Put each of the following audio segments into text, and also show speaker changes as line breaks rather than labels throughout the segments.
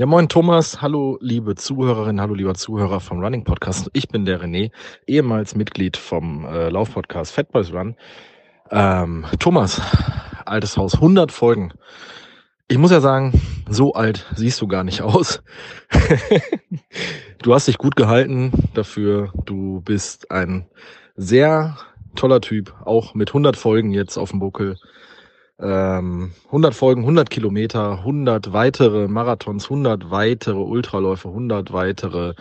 Ja, moin Thomas, hallo liebe Zuhörerinnen, hallo lieber Zuhörer vom Running Podcast. Ich bin der René, ehemals Mitglied vom äh, Laufpodcast Fat Boys Run. Ähm, Thomas, altes Haus, 100 Folgen. Ich muss ja sagen, so alt siehst du gar nicht aus. du hast dich gut gehalten dafür. Du bist ein sehr toller Typ, auch mit 100 Folgen jetzt auf dem Buckel. Ähm, 100 Folgen, 100 Kilometer, 100 weitere Marathons, 100 weitere Ultraläufe, 100 weitere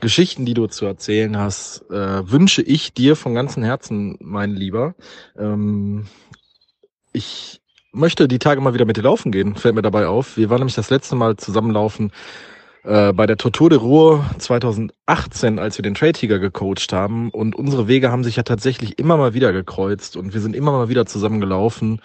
Geschichten, die du zu erzählen hast, äh, wünsche ich dir von ganzem Herzen, mein Lieber. Ähm, ich möchte die Tage mal wieder mit dir laufen gehen, fällt mir dabei auf. Wir waren nämlich das letzte Mal zusammenlaufen äh, bei der Tortur de Ruhr 2018, als wir den Trail Tiger gecoacht haben. Und unsere Wege haben sich ja tatsächlich immer mal wieder gekreuzt und wir sind immer mal wieder zusammen gelaufen.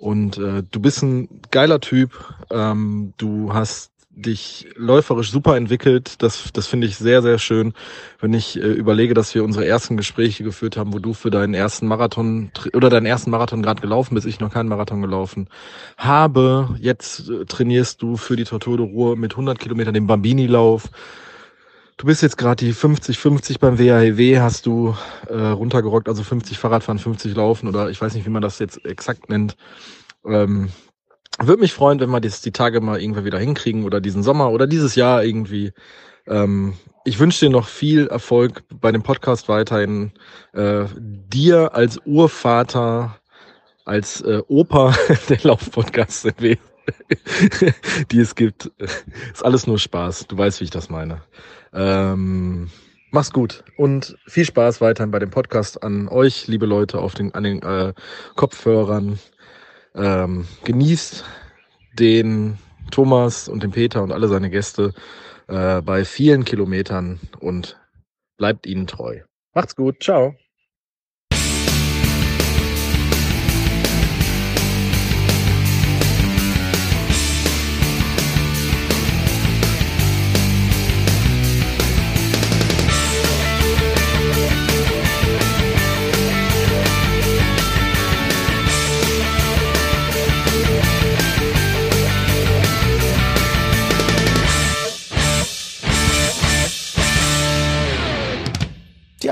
Und äh, du bist ein geiler Typ. Ähm, du hast dich läuferisch super entwickelt. Das, das finde ich sehr, sehr schön, wenn ich äh, überlege, dass wir unsere ersten Gespräche geführt haben, wo du für deinen ersten Marathon oder deinen ersten Marathon gerade gelaufen bist, ich noch keinen Marathon gelaufen habe. Jetzt äh, trainierst du für die Tortur de Ruhr mit 100 Kilometern den Bambini-Lauf. Du bist jetzt gerade die 50-50 beim WHEW, hast du äh, runtergerockt, also 50 Fahrradfahren, 50 Laufen oder ich weiß nicht, wie man das jetzt exakt nennt. Ähm, würde mich freuen, wenn wir das die Tage mal irgendwann wieder hinkriegen oder diesen Sommer oder dieses Jahr irgendwie. Ähm, ich wünsche dir noch viel Erfolg bei dem Podcast weiterhin. Äh, dir als Urvater, als äh, Opa der Laufpodcasts die es gibt. Ist alles nur Spaß. Du weißt, wie ich das meine. Ähm, mach's gut und viel Spaß weiterhin bei dem Podcast an euch, liebe Leute, auf den, an den äh, Kopfhörern. Ähm, genießt den Thomas und den Peter und alle seine Gäste äh, bei vielen Kilometern und bleibt ihnen treu. Macht's gut. Ciao.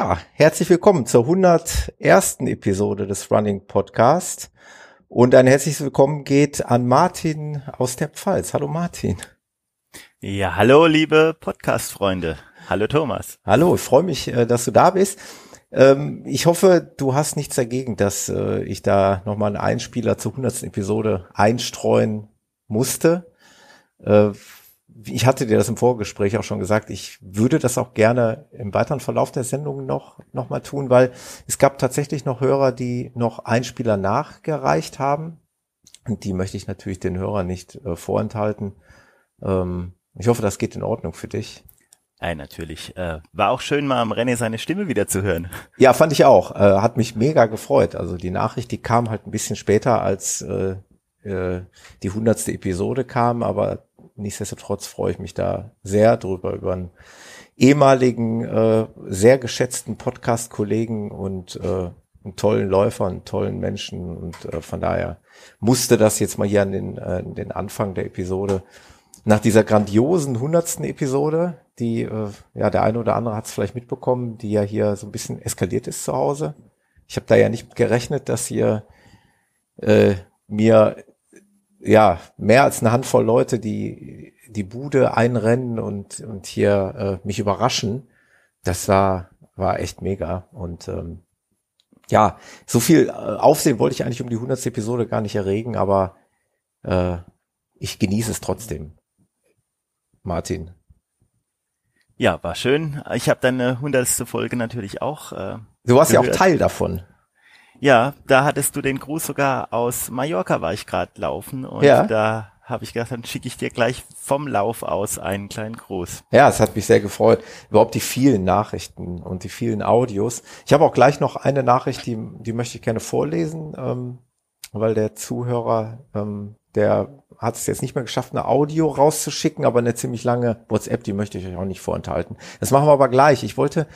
Ja, herzlich willkommen zur 101. Episode des Running Podcast. Und ein herzliches Willkommen geht an Martin aus der Pfalz. Hallo Martin.
Ja, hallo liebe Podcast-Freunde. Hallo Thomas.
Hallo, ich freue mich, äh, dass du da bist. Ähm, ich hoffe, du hast nichts dagegen, dass äh, ich da nochmal einen Einspieler zur 100. Episode einstreuen musste äh, ich hatte dir das im Vorgespräch auch schon gesagt, ich würde das auch gerne im weiteren Verlauf der Sendung noch, noch mal tun, weil es gab tatsächlich noch Hörer, die noch Einspieler nachgereicht haben. Und die möchte ich natürlich den Hörern nicht äh, vorenthalten. Ähm, ich hoffe, das geht in Ordnung für dich.
Ja, natürlich. Äh, war auch schön, mal am René seine Stimme wieder zu hören.
Ja, fand ich auch. Äh, hat mich mega gefreut. Also die Nachricht, die kam halt ein bisschen später, als äh, äh die hundertste Episode kam, aber nichtsdestotrotz freue ich mich da sehr drüber, über einen ehemaligen, äh, sehr geschätzten Podcast-Kollegen und äh, einen tollen Läufer, einen tollen Menschen. Und äh, von daher musste das jetzt mal hier an den, äh, den Anfang der Episode. Nach dieser grandiosen hundertsten Episode, die, äh, ja, der eine oder andere hat es vielleicht mitbekommen, die ja hier so ein bisschen eskaliert ist zu Hause. Ich habe da ja nicht gerechnet, dass hier äh, mir ja, mehr als eine Handvoll Leute, die die Bude einrennen und, und hier äh, mich überraschen. Das war, war echt mega. Und ähm, ja, so viel äh, Aufsehen wollte ich eigentlich um die 100. Episode gar nicht erregen, aber äh, ich genieße es trotzdem. Martin.
Ja, war schön. Ich habe deine hundertste Folge natürlich auch. Äh,
du warst gehört. ja auch Teil davon.
Ja, da hattest du den Gruß sogar aus Mallorca, war ich gerade laufen und ja. da habe ich gedacht, dann schicke ich dir gleich vom Lauf aus einen kleinen Gruß.
Ja, es hat mich sehr gefreut. Überhaupt die vielen Nachrichten und die vielen Audios. Ich habe auch gleich noch eine Nachricht, die, die möchte ich gerne vorlesen, ähm, weil der Zuhörer, ähm, der hat es jetzt nicht mehr geschafft, eine Audio rauszuschicken, aber eine ziemlich lange WhatsApp, die möchte ich euch auch nicht vorenthalten. Das machen wir aber gleich. Ich wollte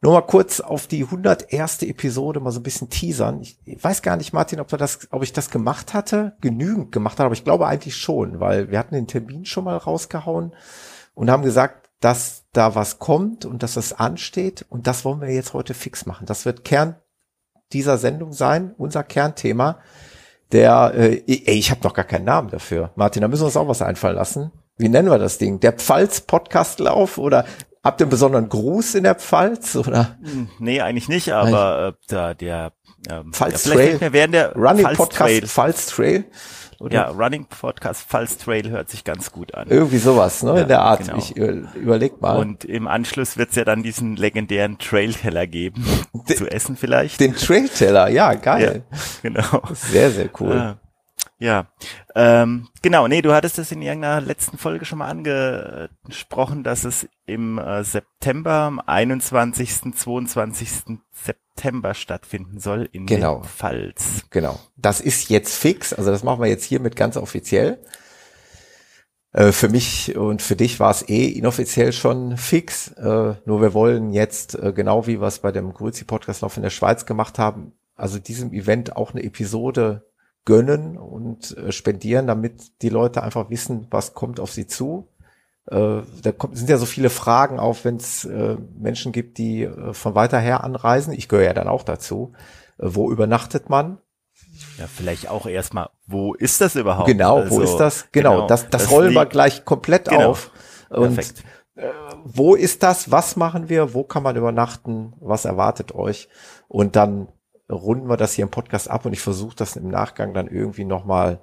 nur mal kurz auf die 101. Episode mal so ein bisschen teasern. Ich, weiß gar nicht, Martin, ob, wir das, ob ich das gemacht hatte, genügend gemacht habe, aber ich glaube eigentlich schon, weil wir hatten den Termin schon mal rausgehauen und haben gesagt, dass da was kommt und dass das ansteht und das wollen wir jetzt heute fix machen. Das wird Kern dieser Sendung sein, unser Kernthema. Der, äh, ey, ich habe noch gar keinen Namen dafür. Martin, da müssen wir uns auch was einfallen lassen. Wie nennen wir das Ding? Der Pfalz-Podcastlauf oder habt ihr einen besonderen Gruß in der Pfalz oder?
Hm, nee, eigentlich nicht, aber äh, da der
ähm, Pfalz ja, Trail, während der Running Pfalz Podcast Trail. Pfalz Trail.
Oder? Ja, Running Podcast Pulse Trail hört sich ganz gut an.
Irgendwie sowas, ne, ja, in der Art. Genau. Ich überleg mal.
Und im Anschluss wird's ja dann diesen legendären Trail-Teller geben, den, zu essen vielleicht.
Den Trail-Teller, ja, geil.
Ja, genau.
Sehr, sehr cool.
Ah. Ja, ähm, genau, nee, du hattest es in irgendeiner letzten Folge schon mal angesprochen, dass es im äh, September, am 21., 22. September stattfinden soll in
genau.
der Pfalz.
Genau, das ist jetzt fix, also das machen wir jetzt hiermit ganz offiziell. Äh, für mich und für dich war es eh inoffiziell schon fix, äh, nur wir wollen jetzt, äh, genau wie wir es bei dem Grüzi-Podcast-Lauf in der Schweiz gemacht haben, also diesem Event auch eine Episode gönnen und spendieren, damit die Leute einfach wissen, was kommt auf sie zu. Äh, da kommt, sind ja so viele Fragen auf, wenn es äh, Menschen gibt, die äh, von weiter her anreisen. Ich gehöre ja dann auch dazu. Äh, wo übernachtet man?
Ja, vielleicht auch erstmal, wo ist das überhaupt?
Genau, also, wo ist das? Genau, genau das, das, das rollen wir gleich komplett genau. auf. Und Perfekt. Äh, wo ist das? Was machen wir? Wo kann man übernachten? Was erwartet euch? Und dann runden wir das hier im Podcast ab und ich versuche das im Nachgang dann irgendwie nochmal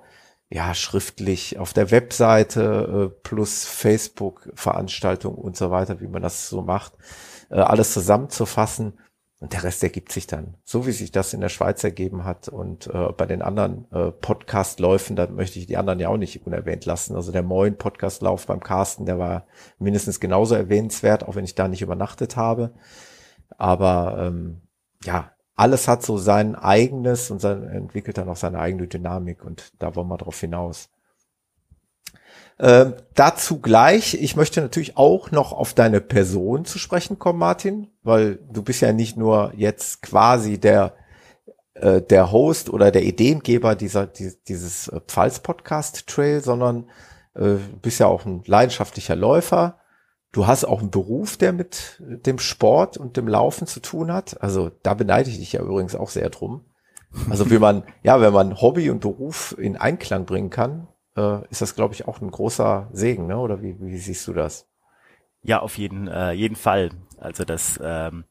ja, schriftlich auf der Webseite äh, plus Facebook-Veranstaltung und so weiter, wie man das so macht, äh, alles zusammenzufassen. Und der Rest ergibt sich dann, so wie sich das in der Schweiz ergeben hat. Und äh, bei den anderen äh, Podcast-Läufen, da möchte ich die anderen ja auch nicht unerwähnt lassen. Also der Moin Podcast-Lauf beim Carsten, der war mindestens genauso erwähnenswert, auch wenn ich da nicht übernachtet habe. Aber ähm, ja, alles hat so sein eigenes und sein, entwickelt dann auch seine eigene Dynamik und da wollen wir drauf hinaus. Ähm, dazu gleich, ich möchte natürlich auch noch auf deine Person zu sprechen kommen, Martin, weil du bist ja nicht nur jetzt quasi der äh, der Host oder der Ideengeber dieser die, dieses äh, Pfalz Podcast Trail, sondern äh, bist ja auch ein leidenschaftlicher Läufer, Du hast auch einen Beruf, der mit dem Sport und dem Laufen zu tun hat. Also da beneide ich dich ja übrigens auch sehr drum. Also wie man, ja, wenn man Hobby und Beruf in Einklang bringen kann, äh, ist das, glaube ich, auch ein großer Segen, ne? Oder wie, wie siehst du das?
Ja, auf jeden, äh, jeden Fall. Also das, ähm,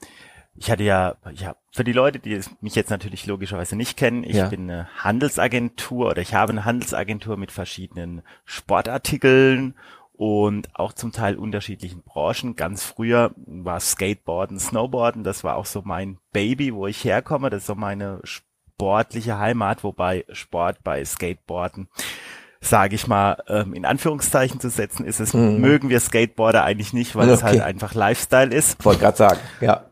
ich hatte ja, ja, für die Leute, die mich jetzt natürlich logischerweise nicht kennen, ich ja. bin eine Handelsagentur oder ich habe eine Handelsagentur mit verschiedenen Sportartikeln und auch zum Teil unterschiedlichen Branchen. Ganz früher war Skateboarden, Snowboarden, das war auch so mein Baby, wo ich herkomme. Das ist so meine sportliche Heimat, wobei Sport bei Skateboarden sage ich mal, ähm, in Anführungszeichen zu setzen, ist es, mhm. mögen wir Skateboarder eigentlich nicht, weil okay. es halt einfach Lifestyle ist.
Wollte gerade sagen, ja.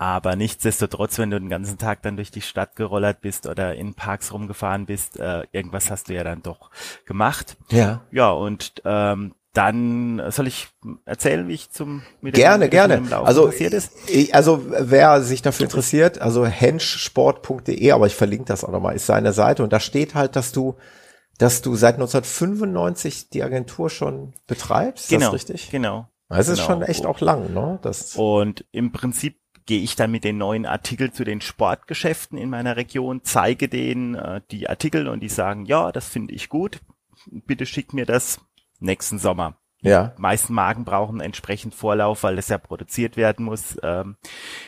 Aber nichtsdestotrotz, wenn du den ganzen Tag dann durch die Stadt gerollert bist oder in Parks rumgefahren bist, äh, irgendwas hast du ja dann doch gemacht.
Ja.
Ja, und ähm, dann soll ich erzählen, wie ich zum
mit gerne dem, gerne dem also passiert ist. Also wer sich dafür interessiert, also henschsport.de, aber ich verlinke das auch nochmal, ist seine Seite und da steht halt, dass du dass du seit 1995 die Agentur schon betreibst,
genau,
ist das richtig?
Genau.
Das ist genau. schon echt auch lang, ne?
Das und im Prinzip gehe ich dann mit den neuen Artikeln zu den Sportgeschäften in meiner Region, zeige denen äh, die Artikel und die sagen, ja, das finde ich gut, bitte schick mir das nächsten Sommer.
Ja.
Die meisten Marken brauchen entsprechend Vorlauf, weil das ja produziert werden muss. Ähm,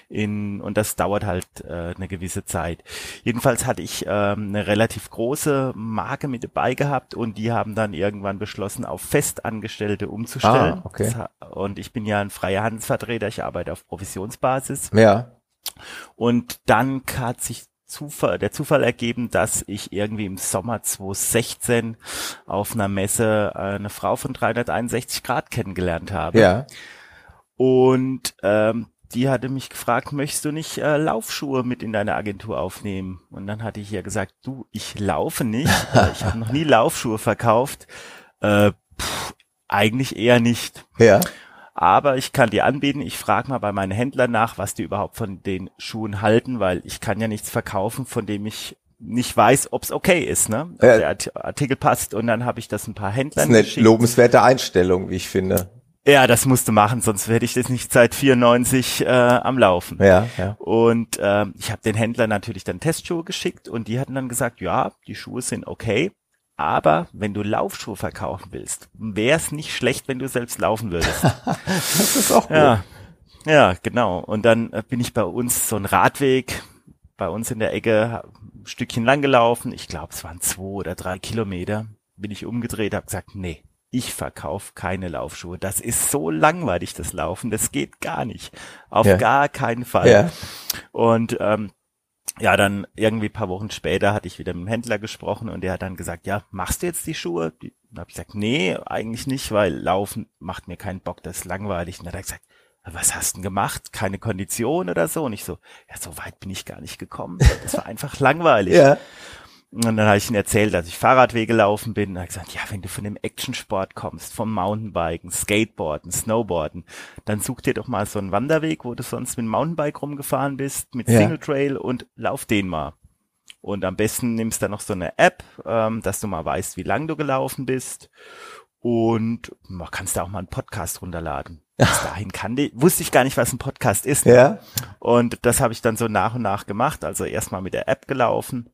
in, und das dauert halt äh, eine gewisse Zeit. Jedenfalls hatte ich ähm, eine relativ große Marke mit dabei gehabt und die haben dann irgendwann beschlossen, auf Festangestellte umzustellen.
Ah, okay.
und ich bin ja ein freier Handelsvertreter, ich arbeite auf Provisionsbasis.
Ja.
Und dann hat sich Zufall, der Zufall ergeben, dass ich irgendwie im Sommer 2016 auf einer Messe eine Frau von 361 Grad kennengelernt habe.
Ja.
Und ähm, die hatte mich gefragt, möchtest du nicht äh, Laufschuhe mit in deine Agentur aufnehmen? Und dann hatte ich ihr gesagt, du, ich laufe nicht, äh, ich habe noch nie Laufschuhe verkauft. Äh, pff, eigentlich eher nicht.
Ja.
Aber ich kann dir anbieten, ich frage mal bei meinen Händlern nach, was die überhaupt von den Schuhen halten, weil ich kann ja nichts verkaufen, von dem ich nicht weiß, ob es okay ist, ne? Ob
Ja.
der Artikel passt. Und dann habe ich das ein paar
Das
Händlern
ist eine
geschickt.
lobenswerte Einstellung, wie ich finde.
Ja, das musst du machen, sonst hätte ich das nicht seit 94 äh, am Laufen.
Ja, ja.
Und ähm, ich habe den Händlern natürlich dann Testschuhe geschickt und die hatten dann gesagt, ja, die Schuhe sind okay, aber wenn du Laufschuhe verkaufen willst, wäre es nicht schlecht, wenn du selbst laufen würdest.
Das ist auch gut.
ja, ja, genau. Und dann äh, bin ich bei uns so ein Radweg bei uns in der Ecke ein Stückchen lang gelaufen. Ich glaube, es waren zwei oder drei Kilometer. Bin ich umgedreht, habe gesagt, nee, ich verkaufe keine Laufschuhe. Das ist so langweilig, das Laufen. Das geht gar nicht. Auf
Ja.
gar keinen Fall.
Ja.
Und ähm, ja, dann irgendwie paar Wochen später hatte ich wieder mit dem Händler gesprochen und der hat dann gesagt, ja, machst du jetzt die Schuhe? Die, dann habe ich gesagt, nee, eigentlich nicht, weil Laufen macht mir keinen Bock, das ist langweilig. Und dann hat er gesagt, was hast du denn gemacht? Keine Kondition oder so? Und ich so, ja, so weit bin ich gar nicht gekommen. Das war einfach langweilig.
Ja.
Und dann habe ich ihm erzählt, dass ich Fahrradwege gelaufen bin. Und er hat gesagt, ja, wenn du von dem Actionsport kommst, vom Mountainbiken, Skateboarden, Snowboarden, dann such dir doch mal so einen Wanderweg, wo du sonst mit dem Mountainbike rumgefahren bist, mit
Ja.
Single Trail und lauf den mal. Und am besten nimmst du noch so eine App, ähm, dass du mal weißt, wie lang du gelaufen bist. Und man kannst da auch mal einen Podcast runterladen. Bis dahin kann die, wusste ich gar nicht, was ein Podcast ist.
Ja.
Und das habe ich dann so nach und nach gemacht. Also erstmal mit der App gelaufen.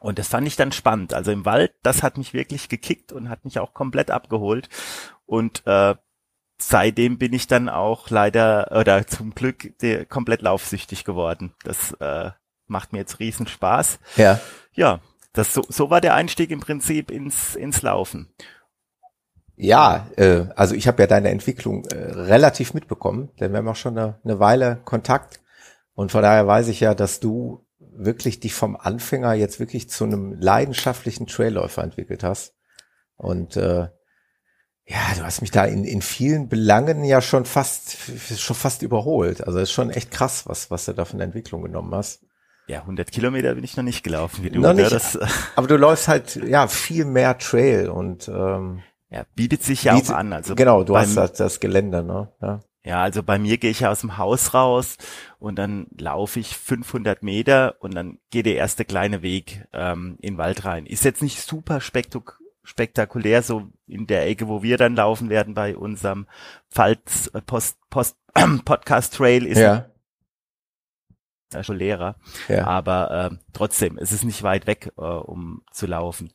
Und das fand ich dann spannend. Also im Wald, das hat mich wirklich gekickt und hat mich auch komplett abgeholt. Und äh, seitdem bin ich dann auch leider oder zum Glück der, komplett laufsüchtig geworden. Das äh, macht mir jetzt riesen Spaß.
Ja.
Ja, das so, so war der Einstieg im Prinzip ins ins Laufen.
Ja, äh, also ich habe ja deine Entwicklung äh, relativ mitbekommen, denn wir haben auch schon eine, eine Weile Kontakt und von daher weiß ich ja, dass du wirklich dich vom Anfänger jetzt wirklich zu einem leidenschaftlichen Trailläufer entwickelt hast und äh, ja, du hast mich da in, in vielen Belangen ja schon fast schon fast überholt. Also es ist schon echt krass, was was du da von der Entwicklung genommen hast.
Ja, 100 Kilometer bin ich noch nicht gelaufen wie du.
Noch
ne?
nicht.
Das äh,
Aber du läufst halt ja viel mehr Trail und ähm,
ja, bietet sich ja
Bietet-
auch an. Also
genau, du hast das, das Gelände, ne? Ja.
Ja, also bei mir gehe ich ja aus dem Haus raus und dann laufe ich 500 Meter und dann geht der erste kleine Weg ähm, in den Wald rein. Ist jetzt nicht super spektak spektakulär, so in der Ecke, wo wir dann laufen werden bei unserem Pfalz äh, Post, Post Podcast Trail ist
Ja.
ja schon leerer.
Ja.
Aber ähm, trotzdem, es ist nicht weit weg, äh, um zu laufen.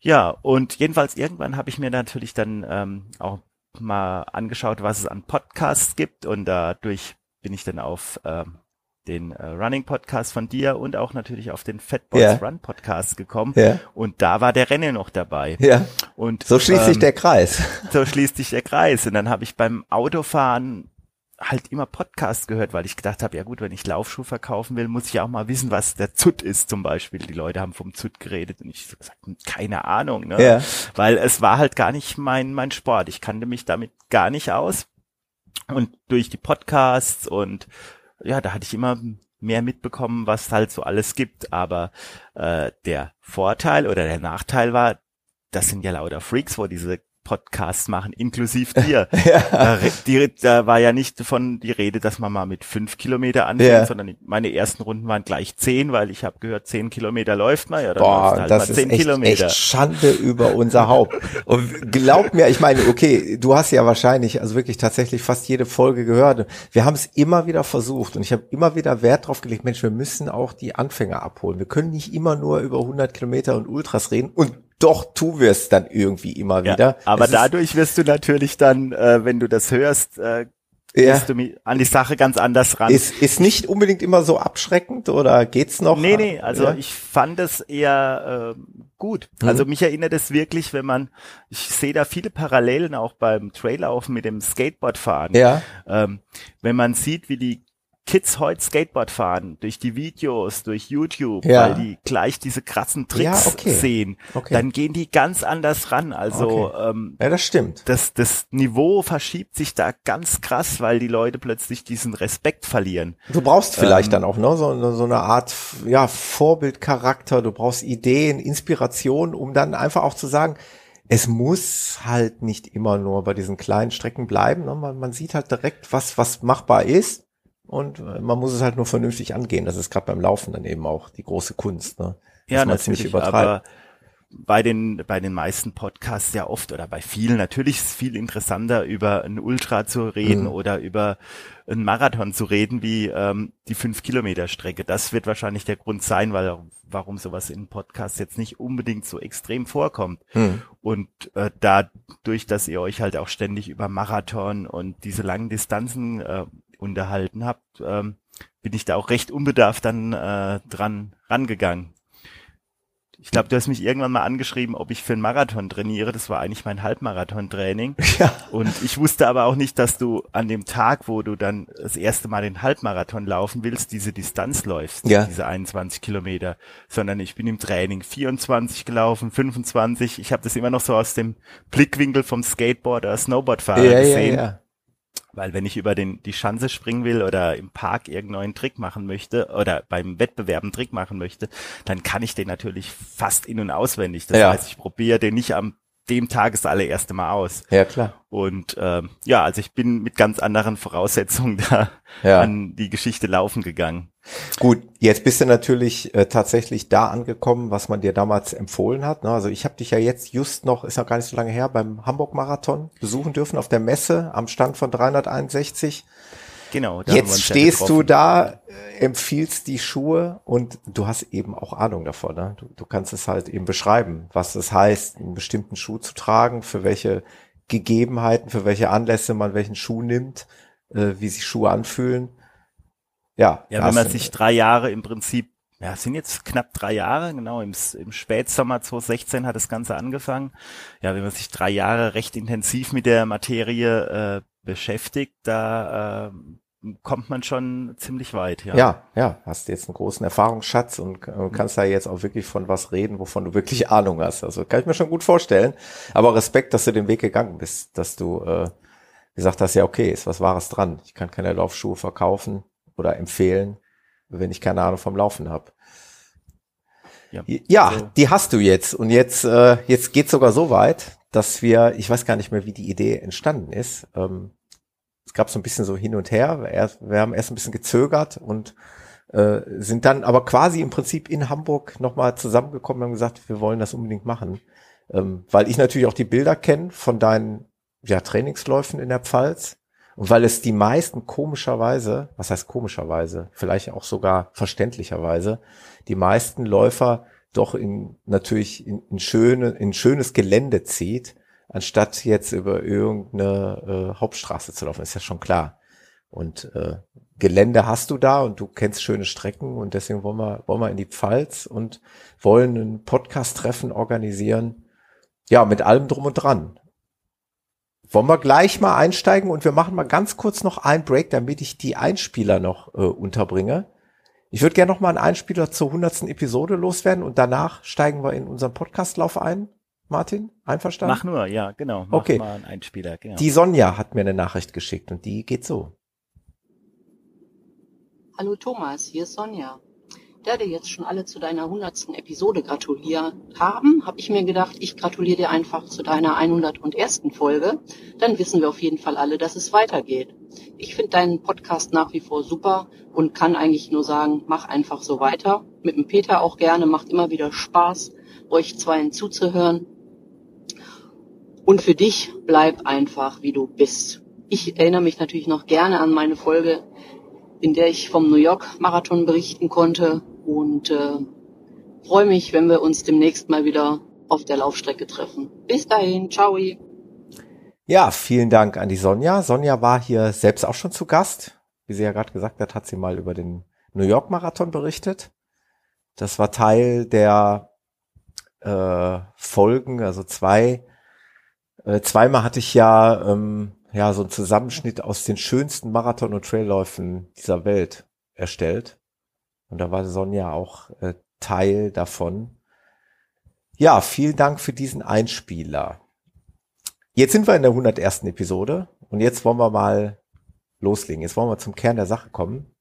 Ja, und jedenfalls irgendwann habe ich mir natürlich dann ähm, auch mal angeschaut, was es an Podcasts gibt und dadurch bin ich dann auf ähm, den äh, Running Podcast von dir und auch natürlich auf den Fat Boys
Ja.
Run Podcast gekommen
Ja.
und da war der Rennen noch dabei
Ja.
und
So schließt sich
ähm,
der Kreis.
so schließt sich der Kreis. Und dann habe ich beim Autofahren halt immer Podcasts gehört, weil ich gedacht habe, ja gut, wenn ich Laufschuh verkaufen will, muss ich auch mal wissen, was der ZUT ist zum Beispiel. Die Leute haben vom ZUT geredet und ich so gesagt, hm, keine Ahnung, ne?
Ja.
Weil es war halt gar nicht mein, mein Sport. Ich kannte mich damit gar nicht aus. Und durch die Podcasts und ja, da hatte ich immer mehr mitbekommen, was halt so alles gibt. Aber äh, der Vorteil oder der Nachteil war, das sind ja lauter Freaks, wo diese Podcasts machen, inklusiv dir. da, re- die, da war ja nicht von die Rede, dass man mal mit fünf Kilometer anfängt,
Ja.
sondern meine ersten Runden waren gleich zehn, weil ich habe gehört, zehn Kilometer läuft man, ja, dann
Boah,
halt
das
mal
ist
zehn
echt,
Kilometer.
echt Schande über unser Haupt. Und glaub mir, ich meine, okay, du hast ja wahrscheinlich, also wirklich tatsächlich fast jede Folge gehört. Wir haben es immer wieder versucht und ich habe immer wieder Wert drauf gelegt, Mensch, wir müssen auch die Anfänger abholen. Wir können nicht immer nur über 100 Kilometer und Ultras reden und doch tun wir es dann irgendwie immer
Ja,
wieder.
aber
Es
dadurch wirst du natürlich dann, äh, wenn du das hörst, äh,
ja,
du an die Sache ganz anders ran.
ist, ist nicht unbedingt immer so abschreckend oder geht's noch?
Nee, nee, also
ja?
ich fand es eher äh, gut.
Mhm.
Also mich erinnert es wirklich, wenn man, ich sehe da viele Parallelen auch beim Traillaufen mit dem Skateboardfahren.
ja,
Ähm, wenn man sieht, wie die Kids heute Skateboard fahren, durch die Videos, durch YouTube, ja. weil die gleich diese krassen Tricks ja, okay. sehen, okay. dann gehen die ganz anders ran. Also
okay. ähm, ja, das stimmt.
Das, das Niveau verschiebt sich da ganz krass, weil die Leute plötzlich diesen Respekt verlieren.
Du brauchst vielleicht ähm, dann auch ne, so, so eine Art ja, Vorbildcharakter, du brauchst Ideen, Inspiration, um dann einfach auch zu sagen, es muss halt nicht immer nur bei diesen kleinen Strecken bleiben. Ne? Man, man sieht halt direkt, was, was machbar ist und man muss es halt nur vernünftig angehen. Das ist gerade beim Laufen dann eben auch die große Kunst. Ne?
ja, natürlich, aber bei den, bei den meisten Podcasts ja oft oder bei vielen natürlich ist es viel interessanter über ein Ultra zu reden mhm. oder über einen Marathon zu reden wie ähm, die fünf Kilometer Strecke. Das wird wahrscheinlich der Grund sein, weil warum sowas in Podcasts jetzt nicht unbedingt so extrem vorkommt. Mhm. Und äh, dadurch, dass ihr euch halt auch ständig über Marathon und diese langen Distanzen äh, unterhalten habt, ähm, bin ich da auch recht unbedarft dann äh, dran rangegangen. Ich glaube, du hast mich irgendwann mal angeschrieben, ob ich für einen Marathon trainiere. Das war eigentlich mein Halbmarathon-Training. Ja. Und ich wusste aber auch nicht, dass du an dem Tag, wo du dann das erste Mal den Halbmarathon laufen willst, diese Distanz läufst, ja. diese 21 Kilometer, sondern ich bin im Training 24 gelaufen, 25. Ich habe das immer noch so aus dem Blickwinkel vom Skateboarder, Snowboardfahrer ja, gesehen. Ja, ja. Weil wenn ich über den, die Schanze springen will oder im Park irgendeinen Trick machen möchte oder beim Wettbewerb einen Trick machen möchte, dann kann ich den natürlich fast in- und auswendig. Das ja. heißt, ich probiere den nicht am dem Tag das allererste Mal aus.
Ja, klar.
Und ähm, ja, also ich bin mit ganz anderen Voraussetzungen da ja. an die Geschichte laufen gegangen.
Gut, jetzt bist du natürlich äh, tatsächlich da angekommen, was man dir damals empfohlen hat. Ne? Also ich habe dich ja jetzt just noch, ist noch gar nicht so lange her, beim Hamburg-Marathon besuchen dürfen auf der Messe am Stand von 361.
Genau.
Jetzt stehst ja du da, äh, empfiehlst die Schuhe und du hast eben auch Ahnung davon. Ne? Du, du kannst es halt eben beschreiben, was es heißt, einen bestimmten Schuh zu tragen, für welche Gegebenheiten, für welche Anlässe man welchen Schuh nimmt, äh, wie sich Schuhe anfühlen. Ja,
ja wenn man sich drei Jahre im Prinzip, ja, es sind jetzt knapp drei Jahre, genau, im, im Spätsommer 2016 hat das Ganze angefangen. Ja, wenn man sich drei Jahre recht intensiv mit der Materie äh, beschäftigt, da äh, kommt man schon ziemlich weit. Ja,
ja, ja hast jetzt einen großen Erfahrungsschatz und kannst da jetzt auch wirklich von was reden, wovon du wirklich Ahnung hast. Also kann ich mir schon gut vorstellen. Aber Respekt, dass du den Weg gegangen bist, dass du äh, gesagt hast, ja okay, ist was Wahres dran. Ich kann keine Laufschuhe verkaufen oder empfehlen, wenn ich keine Ahnung vom Laufen habe. Ja, ja also. die hast du jetzt und jetzt äh, jetzt geht sogar so weit, dass wir, ich weiß gar nicht mehr, wie die Idee entstanden ist. Ähm, es gab so ein bisschen so hin und her. Wir haben erst ein bisschen gezögert und äh, sind dann aber quasi im Prinzip in Hamburg nochmal zusammengekommen und haben gesagt, wir wollen das unbedingt machen. Ähm, weil ich natürlich auch die Bilder kenne von deinen ja, Trainingsläufen in der Pfalz und weil es die meisten komischerweise, was heißt komischerweise, vielleicht auch sogar verständlicherweise, die meisten Läufer doch in natürlich in, in schöne, in schönes Gelände zieht, anstatt jetzt über irgendeine äh, Hauptstraße zu laufen, ist ja schon klar. Und äh, Gelände hast du da und du kennst schöne Strecken und deswegen wollen wir, wollen wir in die Pfalz und wollen ein Podcast-Treffen organisieren. Ja, mit allem drum und dran. Wollen wir gleich mal einsteigen und wir machen mal ganz kurz noch einen Break, damit ich die Einspieler noch äh, unterbringe. Ich würde gerne noch mal einen Einspieler zur hundertsten Episode loswerden und danach steigen wir in unseren Podcastlauf ein. Martin, einverstanden?
Mach nur, ja, genau. Mach
okay.
mal einen Einspieler, genau.
Die Sonja hat mir eine Nachricht geschickt und die geht so.
Hallo Thomas, hier ist Sonja da dir jetzt schon alle zu deiner hundertsten Episode gratuliert haben, habe ich mir gedacht, ich gratuliere dir einfach zu deiner 101. Folge. Dann wissen wir auf jeden Fall alle, dass es weitergeht. Ich finde deinen Podcast nach wie vor super und kann eigentlich nur sagen, mach einfach so weiter. Mit dem Peter auch gerne, macht immer wieder Spaß, euch zweien zuzuhören. Und für dich bleib einfach, wie du bist. Ich erinnere mich natürlich noch gerne an meine Folge, in der ich vom New York Marathon berichten konnte und äh, freue mich, wenn wir uns demnächst mal wieder auf der Laufstrecke treffen. Bis dahin, ciao.
Ja, vielen Dank an die Sonja. Sonja war hier selbst auch schon zu Gast. Wie sie ja gerade gesagt hat, hat sie mal über den New York Marathon berichtet. Das war Teil der äh, Folgen, also zwei. Äh, zweimal hatte ich ja ähm, ja, so einen Zusammenschnitt aus den schönsten Marathon- und Trailläufen dieser Welt erstellt. Und da war Sonja auch äh, Teil davon. Ja, vielen Dank für diesen Einspieler. Jetzt sind wir in der 101. Episode und jetzt wollen wir mal loslegen. Jetzt wollen wir zum Kern der Sache kommen.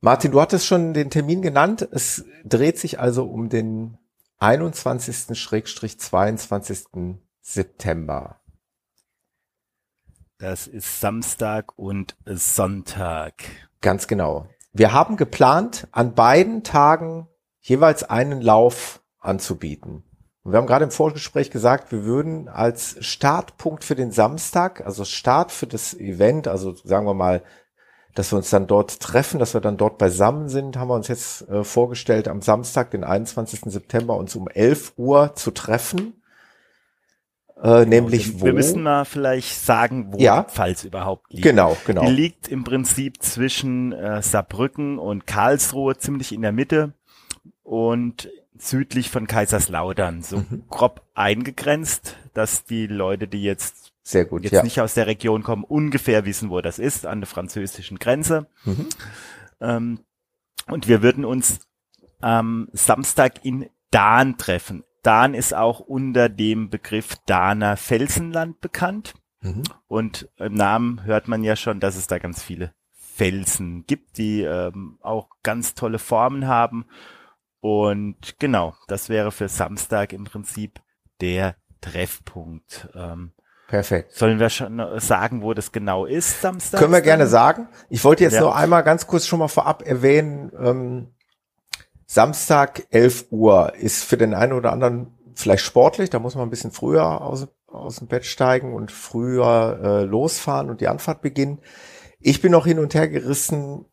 Martin, du hattest schon den Termin genannt. Es dreht sich also um den 21.-22. September.
Das ist Samstag und Sonntag.
Ganz genau. Wir haben geplant, an beiden Tagen jeweils einen Lauf anzubieten. Und wir haben gerade im Vorgespräch gesagt, wir würden als Startpunkt für den Samstag, also Start für das Event, also sagen wir mal, dass wir uns dann dort treffen, dass wir dann dort beisammen sind, haben wir uns jetzt äh, vorgestellt, am Samstag, den 21. September, uns um 11 Uhr zu treffen äh, nämlich
wir,
wo?
Wir müssen mal vielleicht sagen, wo
ja.
die Pfalz überhaupt liegt.
Genau, genau.
Die liegt im Prinzip zwischen äh, Saarbrücken und Karlsruhe, ziemlich in der Mitte und südlich von Kaiserslautern, so mhm. grob eingegrenzt, dass die Leute, die jetzt
sehr gut,
jetzt
ja.
nicht aus der Region kommen, ungefähr wissen, wo das ist, an der französischen Grenze. Mhm. Ähm, und wir würden uns am Samstag in Dahn treffen. Dahn ist auch unter dem Begriff Dahner Felsenland bekannt. Mhm. Und im Namen hört man ja schon, dass es da ganz viele Felsen gibt, die ähm, auch ganz tolle Formen haben. Und genau, das wäre für Samstag im Prinzip der Treffpunkt. Ähm,
Perfekt.
Sollen wir schon sagen, wo das genau ist, Samstag?
Können wir gerne sagen. Ich wollte jetzt ja. nur einmal ganz kurz schon mal vorab erwähnen, ähm, Samstag 11 Uhr ist für den einen oder anderen vielleicht sportlich, da muss man ein bisschen früher aus, aus dem Bett steigen und früher äh, losfahren und die Anfahrt beginnen. Ich bin noch hin und her gerissen,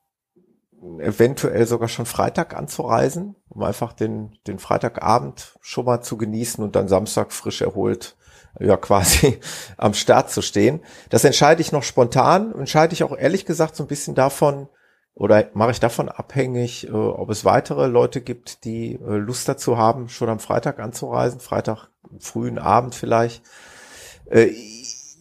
eventuell sogar schon Freitag anzureisen, um einfach den, den Freitagabend schon mal zu genießen und dann Samstag frisch erholt ja quasi am Start zu stehen. Das entscheide ich noch spontan, entscheide ich auch ehrlich gesagt so ein bisschen davon, oder mache ich davon abhängig, äh, ob es weitere Leute gibt, die äh, Lust dazu haben, schon am Freitag anzureisen, Freitag frühen Abend vielleicht. Äh,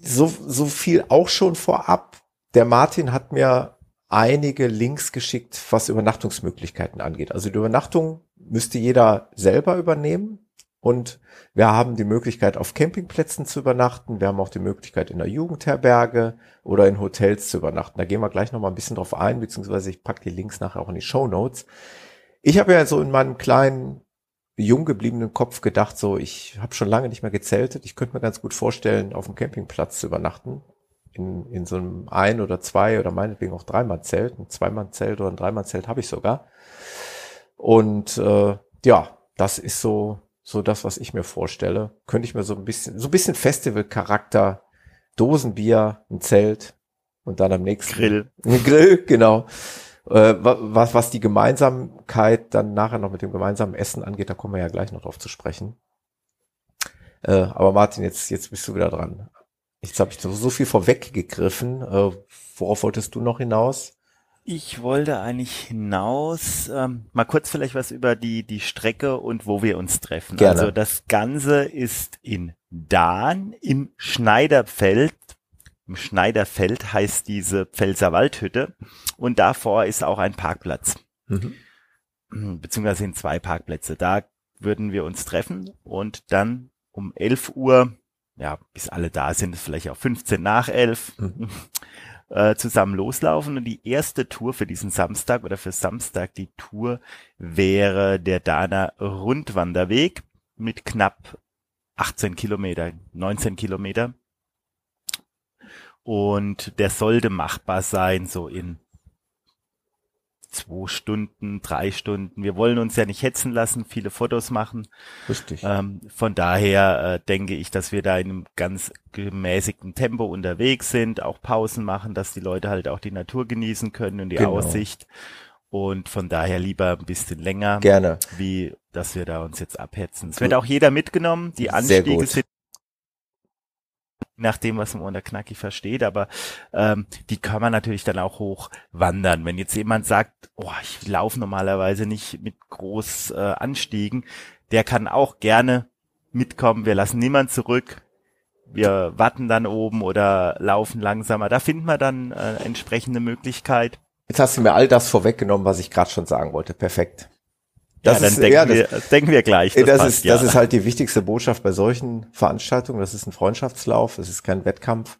so, so viel auch schon vorab. Der Martin hat mir einige Links geschickt, was Übernachtungsmöglichkeiten angeht. Also die Übernachtung müsste jeder selber übernehmen. Und wir haben die Möglichkeit, auf Campingplätzen zu übernachten. Wir haben auch die Möglichkeit, in der Jugendherberge oder in Hotels zu übernachten. Da gehen wir gleich noch mal ein bisschen drauf ein, beziehungsweise ich packe die Links nachher auch in die Show Notes. Ich habe ja so in meinem kleinen, jung gebliebenen Kopf gedacht, so ich habe schon lange nicht mehr gezeltet. Ich könnte mir ganz gut vorstellen, auf dem Campingplatz zu übernachten. In, in so einem ein oder zwei oder meinetwegen auch dreimal Zelt. Ein zweimal Zelt oder ein dreimal Zelt habe ich sogar. Und äh, ja, das ist so so das, was ich mir vorstelle. Könnte ich mir so ein bisschen, so ein bisschen Festival-Charakter, Dosenbier, ein Zelt und dann am nächsten
Grill.
Ein Grill, genau. Äh, was, was die Gemeinsamkeit dann nachher noch mit dem gemeinsamen Essen angeht, da kommen wir ja gleich noch drauf zu sprechen. Äh, aber Martin, jetzt, jetzt bist du wieder dran. Jetzt habe ich so, so viel vorweggegriffen. Äh, worauf wolltest du noch hinaus?
Ich wollte eigentlich hinaus, ähm, mal kurz vielleicht was über die, die Strecke und wo wir uns treffen.
Gerne.
Also das Ganze ist in Dahn im Schneiderfeld. Im Schneiderfeld heißt diese Pfälzerwaldhütte und davor ist auch ein Parkplatz. Mhm. Beziehungsweise sind zwei Parkplätze. Da würden wir uns treffen und dann um 11 Uhr, ja, bis alle da sind, ist vielleicht auch 15 nach 11, mhm äh, zusammen loslaufen. Und die erste Tour für diesen Samstag oder für Samstag, die Tour wäre der Dana Rundwanderweg mit knapp 18 Kilometer, 19 Kilometer. Und der sollte machbar sein, so in zwei Stunden, drei Stunden. Wir wollen uns ja nicht hetzen lassen, viele Fotos machen.
Richtig.
Ähm, von daher äh, denke ich, dass wir da in einem ganz gemäßigten Tempo unterwegs sind, auch Pausen machen, dass die Leute halt auch die Natur genießen können und die genau. Aussicht. Und von daher lieber ein bisschen länger.
Gerne.
Wie, dass wir da uns jetzt abhetzen. Es wird auch jeder mitgenommen. Die Anstiege sind nach dem, was man unter Knacki versteht, aber ähm, die kann man natürlich dann auch hoch wandern. Wenn jetzt jemand sagt, oh, ich laufe normalerweise nicht mit groß äh, Anstiegen, der kann auch gerne mitkommen. Wir lassen niemand zurück. wir warten dann oben oder laufen langsamer. Da finden wir dann äh, entsprechende Möglichkeit.
Jetzt hast du mir all das vorweggenommen, was ich gerade schon sagen wollte. Perfekt.
Das ja, ist, dann denken, ja, das, wir, denken wir gleich.
Das, das passt, ist, ja. das ist halt die wichtigste Botschaft bei solchen Veranstaltungen. Das ist ein Freundschaftslauf, es ist kein Wettkampf.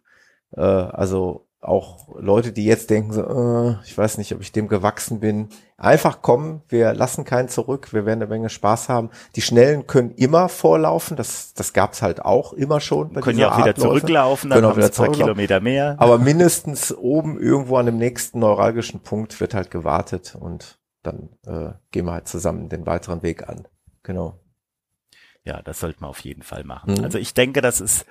Äh, also auch Leute, die jetzt denken, so, äh, ich weiß nicht, ob ich dem gewachsen bin, einfach kommen, wir lassen keinen zurück, wir werden eine Menge Spaß haben. Die Schnellen können immer vorlaufen, das, das gab's halt auch immer schon.
Bei können ja auch wieder zurücklaufen, dann können auch wieder zwei Kilometer mehr.
Aber mindestens oben irgendwo an dem nächsten neuralgischen Punkt wird halt gewartet und dann äh, gehen wir halt zusammen den weiteren Weg an. Genau.
Ja, das sollte man auf jeden Fall machen. Mhm. Also ich denke, das ist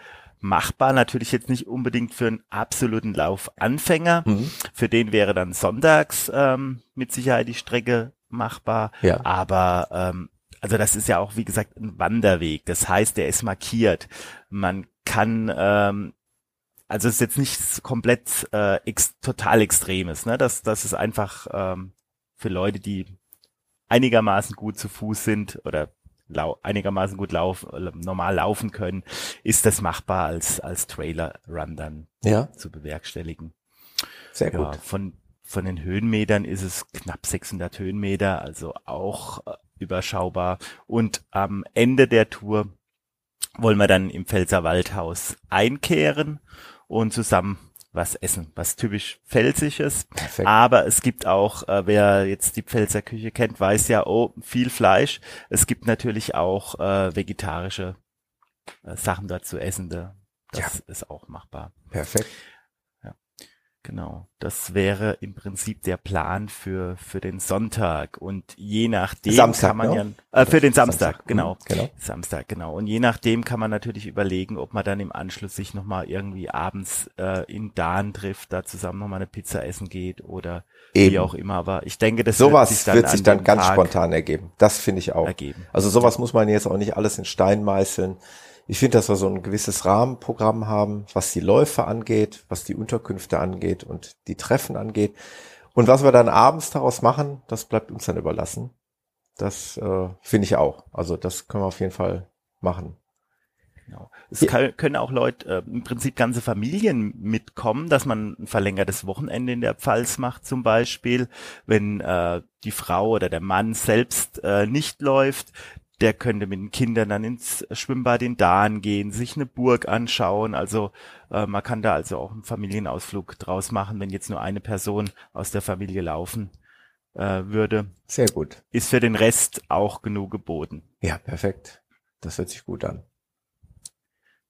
machbar. Natürlich jetzt nicht unbedingt für einen absoluten Laufanfänger. Mhm. Für den wäre dann sonntags ähm, mit Sicherheit die Strecke machbar. Ja. Aber ähm, also das ist ja auch, wie gesagt, ein Wanderweg. Das heißt, der ist markiert. Man kann, ähm, also es ist jetzt nicht komplett äh, ex total extremes. Ne? Das, das ist einfach ähm, für Leute, die einigermaßen gut zu Fuß sind oder lau einigermaßen gut lauf normal laufen können, ist das machbar als als Trailer Run dann ja. zu bewerkstelligen. Sehr ja, gut. Von von den Höhenmetern ist es knapp 600 Höhenmeter, also auch äh, überschaubar. Und am Ende der Tour wollen wir dann im Pfälzer Waldhaus einkehren und zusammen was essen, was typisch Pfälzisches. Perfekt. Aber es gibt auch, äh, wer jetzt die Pfälzer Küche kennt, weiß ja, oh, viel Fleisch. Es gibt natürlich auch äh, vegetarische äh, Sachen dort zu essen. Das ja. ist auch machbar.
Perfekt.
Genau, das wäre im Prinzip der Plan für für den Sonntag und je nachdem
Samstag,
kann man
ne?
ja äh, für den Samstag, Samstag, genau, genau, Samstag genau und je nachdem kann man natürlich überlegen, ob man dann im Anschluss sich noch mal irgendwie abends äh, in Dahn trifft, da zusammen noch mal eine Pizza essen geht oder Eben. wie auch immer. Aber ich denke, das
sowas wird sich dann, wird sich dann ganz Tag spontan ergeben. Das finde ich auch. Ergeben. Also sowas ja. muss man jetzt auch nicht alles in Stein meißeln. Ich finde, dass wir so ein gewisses Rahmenprogramm haben, was die Läufe angeht, was die Unterkünfte angeht und die Treffen angeht. Und was wir dann abends daraus machen, das bleibt uns dann überlassen. Das äh, finde ich auch. Also das können wir auf jeden Fall machen.
Genau. Es ja. können auch Leute, äh, im Prinzip ganze Familien mitkommen, dass man ein verlängertes Wochenende in der Pfalz macht zum Beispiel, wenn äh, die Frau oder der Mann selbst äh, nicht läuft, der könnte mit den Kindern dann ins Schwimmbad in Dahn gehen, sich eine Burg anschauen. Also äh, man kann da also auch einen Familienausflug draus machen, wenn jetzt nur eine Person aus der Familie laufen äh, würde.
Sehr gut.
Ist für den Rest auch genug geboten.
Ja, perfekt. Das hört sich gut an.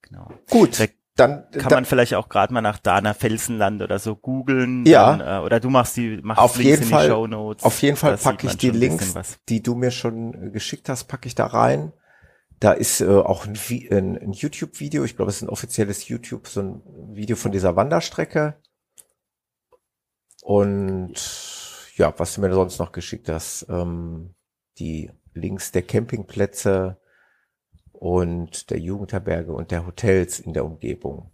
Genau.
Gut.
Der dann kann dann, man vielleicht auch gerade mal nach Dana Felsenland oder so googeln.
Ja.
Dann, äh, oder du machst die machst
auf Links jeden Fall, Show Notes. Auf jeden Fall packe ich die Links, die du mir schon geschickt hast, packe ich da rein. Da ist äh, auch ein, ein, ein YouTube-Video, ich glaube, es ist ein offizielles YouTube, so ein Video von dieser Wanderstrecke. Und ja, was du mir sonst noch geschickt hast, ähm, die Links der Campingplätze, und der Jugendherberge und der Hotels in der Umgebung.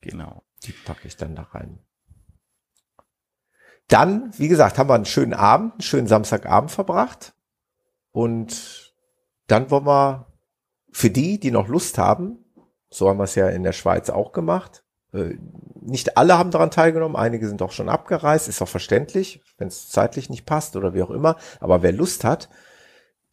Genau.
Die packe ich dann da rein. Dann, wie gesagt, haben wir einen schönen Abend, einen schönen Samstagabend verbracht. Und dann wollen wir für die, die noch Lust haben, so haben wir es ja in der Schweiz auch gemacht. Äh, nicht alle haben daran teilgenommen, einige sind auch schon abgereist, ist auch verständlich, wenn es zeitlich nicht passt oder wie auch immer. Aber wer Lust hat,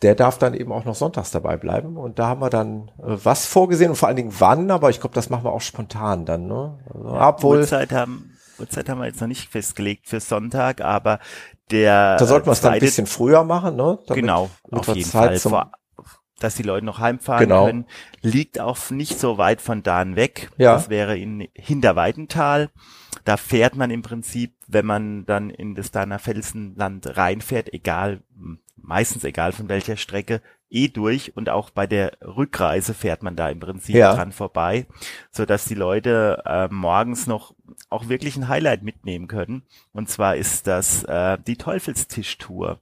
der darf dann eben auch noch sonntags dabei bleiben. Und da haben wir dann äh, was vorgesehen und vor allen Dingen wann, aber ich glaube, das machen wir auch spontan dann. Ne?
Also, ja, obwohl, Uhrzeit haben, Uhrzeit haben wir jetzt noch nicht festgelegt für Sonntag, aber der.
Da sollten wir es dann ein bisschen früher machen, ne?
Damit genau, auf jeden Zeit Fall. Vor, dass die Leute noch heimfahren genau. können, liegt auch nicht so weit von Dahn weg. Ja. Das wäre in Hinterweidental. Da fährt man im Prinzip, wenn man dann in das Dahner Felsenland reinfährt, egal meistens egal von welcher Strecke, eh durch und auch bei der Rückreise fährt man da im Prinzip ja. dran vorbei, so dass die Leute äh, morgens noch auch wirklich ein Highlight mitnehmen können. Und zwar ist das äh, die Teufelstischtour.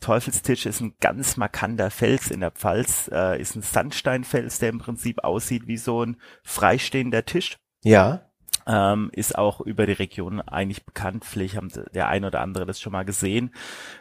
Teufelstisch ist ein ganz markanter Fels in der Pfalz, äh, ist ein Sandsteinfels, der im Prinzip aussieht wie so ein freistehender Tisch.
Ja
ähm, ist auch über die Region eigentlich bekannt. Vielleicht haben der ein oder andere das schon mal gesehen.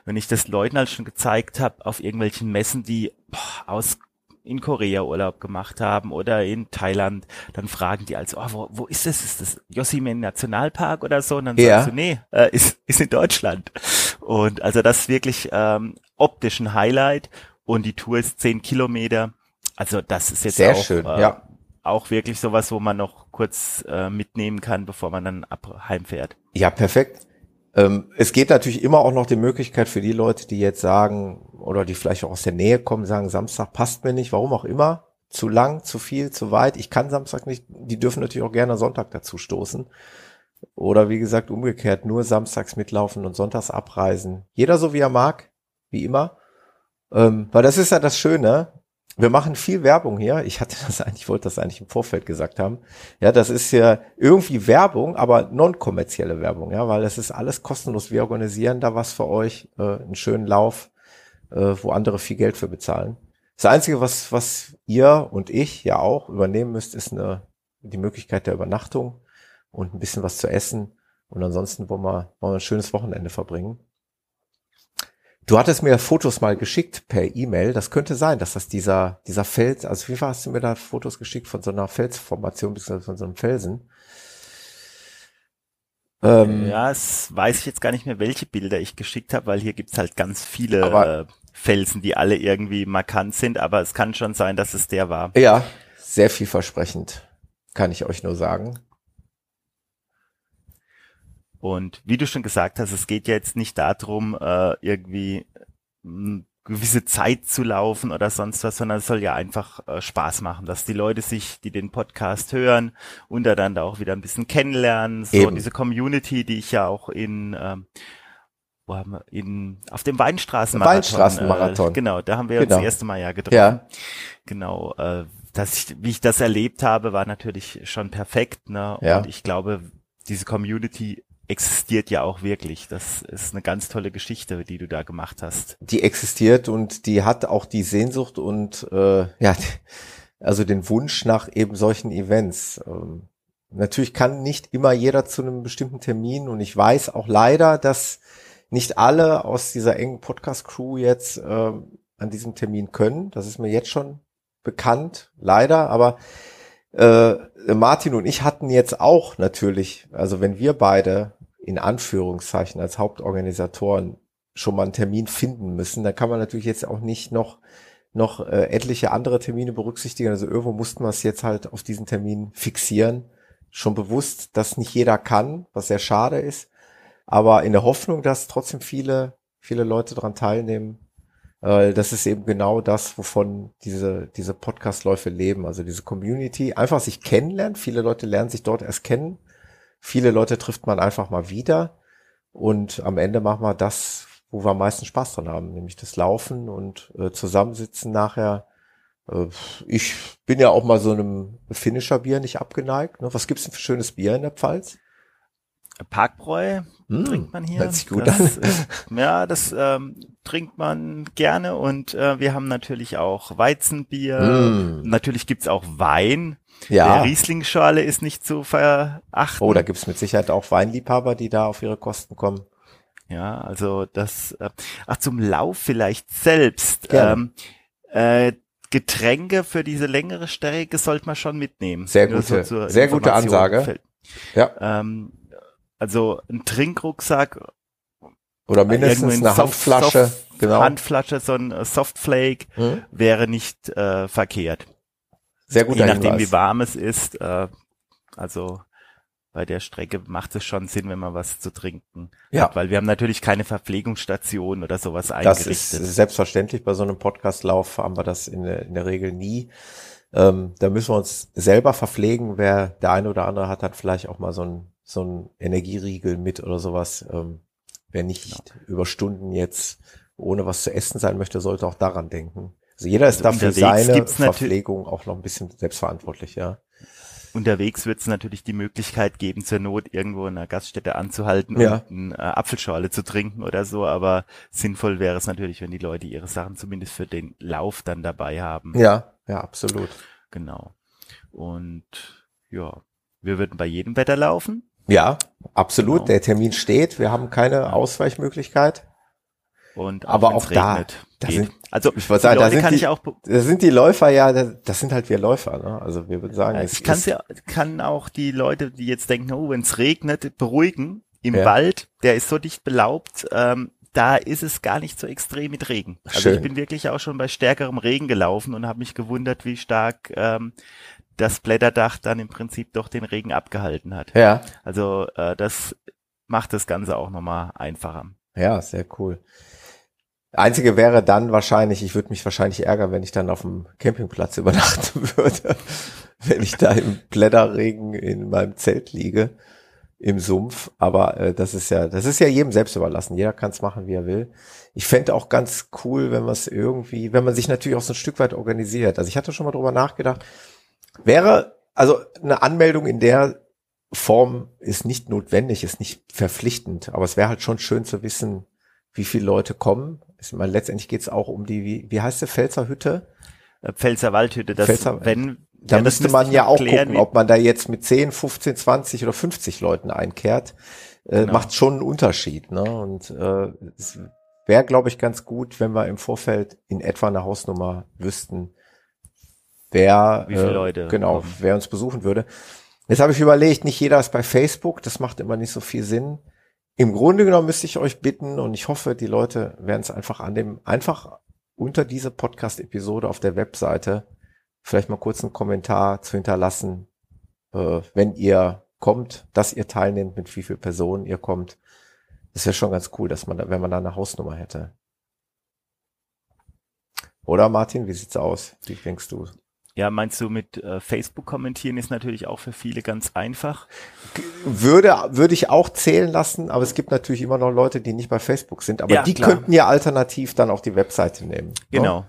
Wenn ich das Leuten halt schon gezeigt habe auf irgendwelchen Messen, die boah, aus in Korea Urlaub gemacht haben oder in Thailand, dann fragen die also, oh, wo, wo ist das? Ist das Yosemite Nationalpark oder so? Und dann ja. sagst du, nee, äh, ist, ist in Deutschland. Und also das ist wirklich ähm, optisch ein Highlight und die Tour ist zehn Kilometer. Also das ist jetzt
Sehr
auch,
schön, äh, ja.
Auch wirklich sowas, wo man noch kurz äh, mitnehmen kann, bevor man dann ab heimfährt.
Ja, perfekt. Ähm, es geht natürlich immer auch noch die Möglichkeit für die Leute, die jetzt sagen, oder die vielleicht auch aus der Nähe kommen, sagen, Samstag passt mir nicht, warum auch immer, zu lang, zu viel, zu weit, ich kann Samstag nicht, die dürfen natürlich auch gerne Sonntag dazu stoßen. Oder wie gesagt, umgekehrt, nur samstags mitlaufen und sonntags abreisen. Jeder so wie er mag, wie immer. Ähm, weil das ist ja das Schöne, wir machen viel Werbung hier. Ich hatte das eigentlich, ich wollte das eigentlich im Vorfeld gesagt haben. Ja, das ist ja irgendwie Werbung, aber non-kommerzielle Werbung, ja, weil das ist alles kostenlos. Wir organisieren da was für euch, äh, einen schönen Lauf, äh, wo andere viel Geld für bezahlen. Das Einzige, was, was ihr und ich ja auch übernehmen müsst, ist eine, die Möglichkeit der Übernachtung und ein bisschen was zu essen. Und ansonsten wollen wir, wollen wir ein schönes Wochenende verbringen. Du hattest mir Fotos mal geschickt per E-Mail. Das könnte sein, dass das dieser, dieser Fels, also wie hast du mir da Fotos geschickt von so einer Felsformation, beziehungsweise von so einem Felsen?
Ähm, ja, es weiß ich jetzt gar nicht mehr, welche Bilder ich geschickt habe, weil hier gibt's halt ganz viele aber, äh, Felsen, die alle irgendwie markant sind, aber es kann schon sein, dass es der war.
Ja, sehr vielversprechend, kann ich euch nur sagen.
Und wie du schon gesagt hast, es geht ja jetzt nicht darum, äh, irgendwie eine gewisse Zeit zu laufen oder sonst was, sondern es soll ja einfach äh, Spaß machen, dass die Leute sich, die den Podcast hören, untereinander auch wieder ein bisschen kennenlernen. So Eben. diese Community, die ich ja auch in ähm, wo haben wir in auf dem Weinstraßenmarathon.
Weinstraßenmarathon.
Äh, genau, da haben wir genau. uns das erste Mal ja getroffen. Ja. Genau. Äh, dass ich, wie ich das erlebt habe, war natürlich schon perfekt. Ne? Ja. Und ich glaube, diese Community existiert ja auch wirklich. Das ist eine ganz tolle Geschichte, die du da gemacht hast.
Die existiert und die hat auch die Sehnsucht und äh, ja, also den Wunsch nach eben solchen Events. Ähm, natürlich kann nicht immer jeder zu einem bestimmten Termin und ich weiß auch leider, dass nicht alle aus dieser engen Podcast-Crew jetzt äh, an diesem Termin können. Das ist mir jetzt schon bekannt, leider, aber äh, Martin und ich hatten jetzt auch natürlich, also wenn wir beide in Anführungszeichen als Hauptorganisatoren schon mal einen Termin finden müssen, dann kann man natürlich jetzt auch nicht noch noch äh, etliche andere Termine berücksichtigen. Also irgendwo mussten wir es jetzt halt auf diesen Termin fixieren. Schon bewusst, dass nicht jeder kann, was sehr schade ist. Aber in der Hoffnung, dass trotzdem viele, viele Leute daran teilnehmen, äh, das ist eben genau das, wovon diese, diese Podcastläufe leben. Also diese Community, einfach sich kennenlernen. Viele Leute lernen sich dort erst kennen. Viele Leute trifft man einfach mal wieder. Und am Ende machen wir das, wo wir am meisten Spaß dran haben, nämlich das Laufen und äh, Zusammensitzen nachher. Äh, ich bin ja auch mal so einem Finisher-Bier nicht abgeneigt. Ne? Was gibt's denn für schönes Bier in der Pfalz?
Parkbräu hm, trinkt man hier. Hört sich gut das, an. Äh, ja, das ähm, trinkt man gerne und äh, wir haben natürlich auch Weizenbier. Mm. Natürlich gibt's auch Wein. Ja. Der Riesling-Schale ist nicht zu verachten.
Oh, da gibt's mit Sicherheit auch Weinliebhaber, die da auf ihre Kosten kommen.
Ja, also das, äh, ach zum Lauf vielleicht selbst. Ähm, äh, Getränke für diese längere Strecke sollte man schon mitnehmen.
Sehr gute, so sehr gute Ansage.
Ja. Ähm, also ein Trinkrucksack.
Oder mindestens eine Soft, Handflasche.
Soft, genau. Handflasche, so ein äh, Softflake hm? wäre nicht äh, verkehrt.
Sehr gut.
Je nachdem, Hinweis. wie warm es ist. Äh, also bei der Strecke macht es schon Sinn, wenn man was zu trinken ja. hat, weil wir haben natürlich keine Verpflegungsstation oder sowas eingerichtet.
Das ist selbstverständlich. Bei so einem Podcastlauf haben wir das in der, in der Regel nie. Ähm, da müssen wir uns selber verpflegen. Wer der eine oder andere hat, hat vielleicht auch mal so ein so ein Energieriegel mit oder sowas. Ähm, wer nicht genau. über Stunden jetzt ohne was zu essen sein möchte, sollte auch daran denken. Also jeder ist also dafür seine Verpflegung auch noch ein bisschen selbstverantwortlich, ja.
Unterwegs wird es natürlich die Möglichkeit geben, zur Not irgendwo in einer Gaststätte anzuhalten ja. und eine äh, Apfelschorle zu trinken oder so, aber sinnvoll wäre es natürlich, wenn die Leute ihre Sachen zumindest für den Lauf dann dabei haben.
Ja, ja, absolut.
Genau. Und ja, wir würden bei jedem Wetter laufen.
Ja, absolut. Genau. Der Termin steht. Wir haben keine Ausweichmöglichkeit.
Und
auch aber auch regnet,
da, da sind,
also ich wollte sagen, da sind, die, auch, da sind die Läufer ja, das sind halt wir Läufer, ne? Also wir würden sagen,
ich kann ja, kann auch die Leute, die jetzt denken, oh, wenn es regnet, beruhigen. Im ja. Wald, der ist so dicht belaubt, ähm, da ist es gar nicht so extrem mit Regen. Also Schön. ich bin wirklich auch schon bei stärkerem Regen gelaufen und habe mich gewundert, wie stark ähm, das Blätterdach dann im Prinzip doch den Regen abgehalten hat.
Ja.
Also äh, das macht das Ganze auch nochmal einfacher.
Ja, sehr cool. Einzige wäre dann wahrscheinlich, ich würde mich wahrscheinlich ärgern, wenn ich dann auf dem Campingplatz übernachten würde, wenn ich da im Blätterregen in meinem Zelt liege im Sumpf. Aber äh, das ist ja, das ist ja jedem selbst überlassen. Jeder kann es machen, wie er will. Ich fände auch ganz cool, wenn man es irgendwie, wenn man sich natürlich auch so ein Stück weit organisiert. Also ich hatte schon mal drüber nachgedacht. Wäre also eine Anmeldung in der Form ist nicht notwendig, ist nicht verpflichtend, aber es wäre halt schon schön zu wissen, wie viele Leute kommen. Ich meine, letztendlich geht es auch um die, wie, wie heißt der Pfälzer Hütte?
Äh, Pfälzer Waldhütte, das,
Pfälzer, wenn, da ja, müsste man ja auch klären, gucken, ob man da jetzt mit 10, 15, 20 oder 50 Leuten einkehrt. Äh, genau. Macht schon einen Unterschied. Ne? Und äh, es wäre, glaube ich, ganz gut, wenn wir im Vorfeld in etwa eine Hausnummer wüssten, wer,
Wie viele äh, Leute
genau, kommen. wer uns besuchen würde. Jetzt habe ich überlegt, nicht jeder ist bei Facebook, das macht immer nicht so viel Sinn. Im Grunde genommen müsste ich euch bitten und ich hoffe, die Leute werden es einfach an dem, einfach unter diese Podcast-Episode auf der Webseite vielleicht mal kurz einen Kommentar zu hinterlassen, äh, wenn ihr kommt, dass ihr teilnehmt, mit wie viel Personen ihr kommt. Das wäre schon ganz cool, dass man da, wenn man da eine Hausnummer hätte. Oder Martin, wie sieht's aus? Wie denkst du?
Ja, meinst du mit äh, Facebook kommentieren ist natürlich auch für viele ganz einfach?
Würde, würde ich auch zählen lassen, aber es gibt natürlich immer noch Leute, die nicht bei Facebook sind, aber ja, die klar. könnten ja alternativ dann auch die Webseite nehmen. Ne?
Genau. No?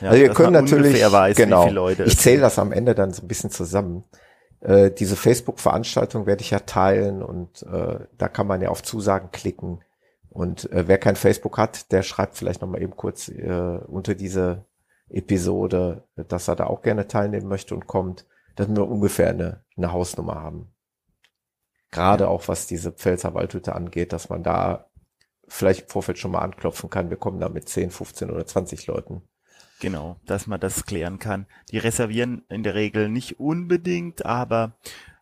Ja, also wir können natürlich, weiß, genau, ich zähle das am Ende dann so ein bisschen zusammen. Äh, diese Facebook-Veranstaltung werde ich ja teilen und äh, da kann man ja auf Zusagen klicken. Und äh, wer kein Facebook hat, der schreibt vielleicht nochmal eben kurz äh, unter diese Episode, dass er da auch gerne teilnehmen möchte und kommt, dass wir ungefähr eine, eine Hausnummer haben. Gerade auch was diese Pfälzer Waldhütte angeht, dass man da vielleicht im Vorfeld schon mal anklopfen kann. Wir kommen da mit 10, 15 oder 20 Leuten.
Genau, dass man das klären kann. Die reservieren in der Regel nicht unbedingt, aber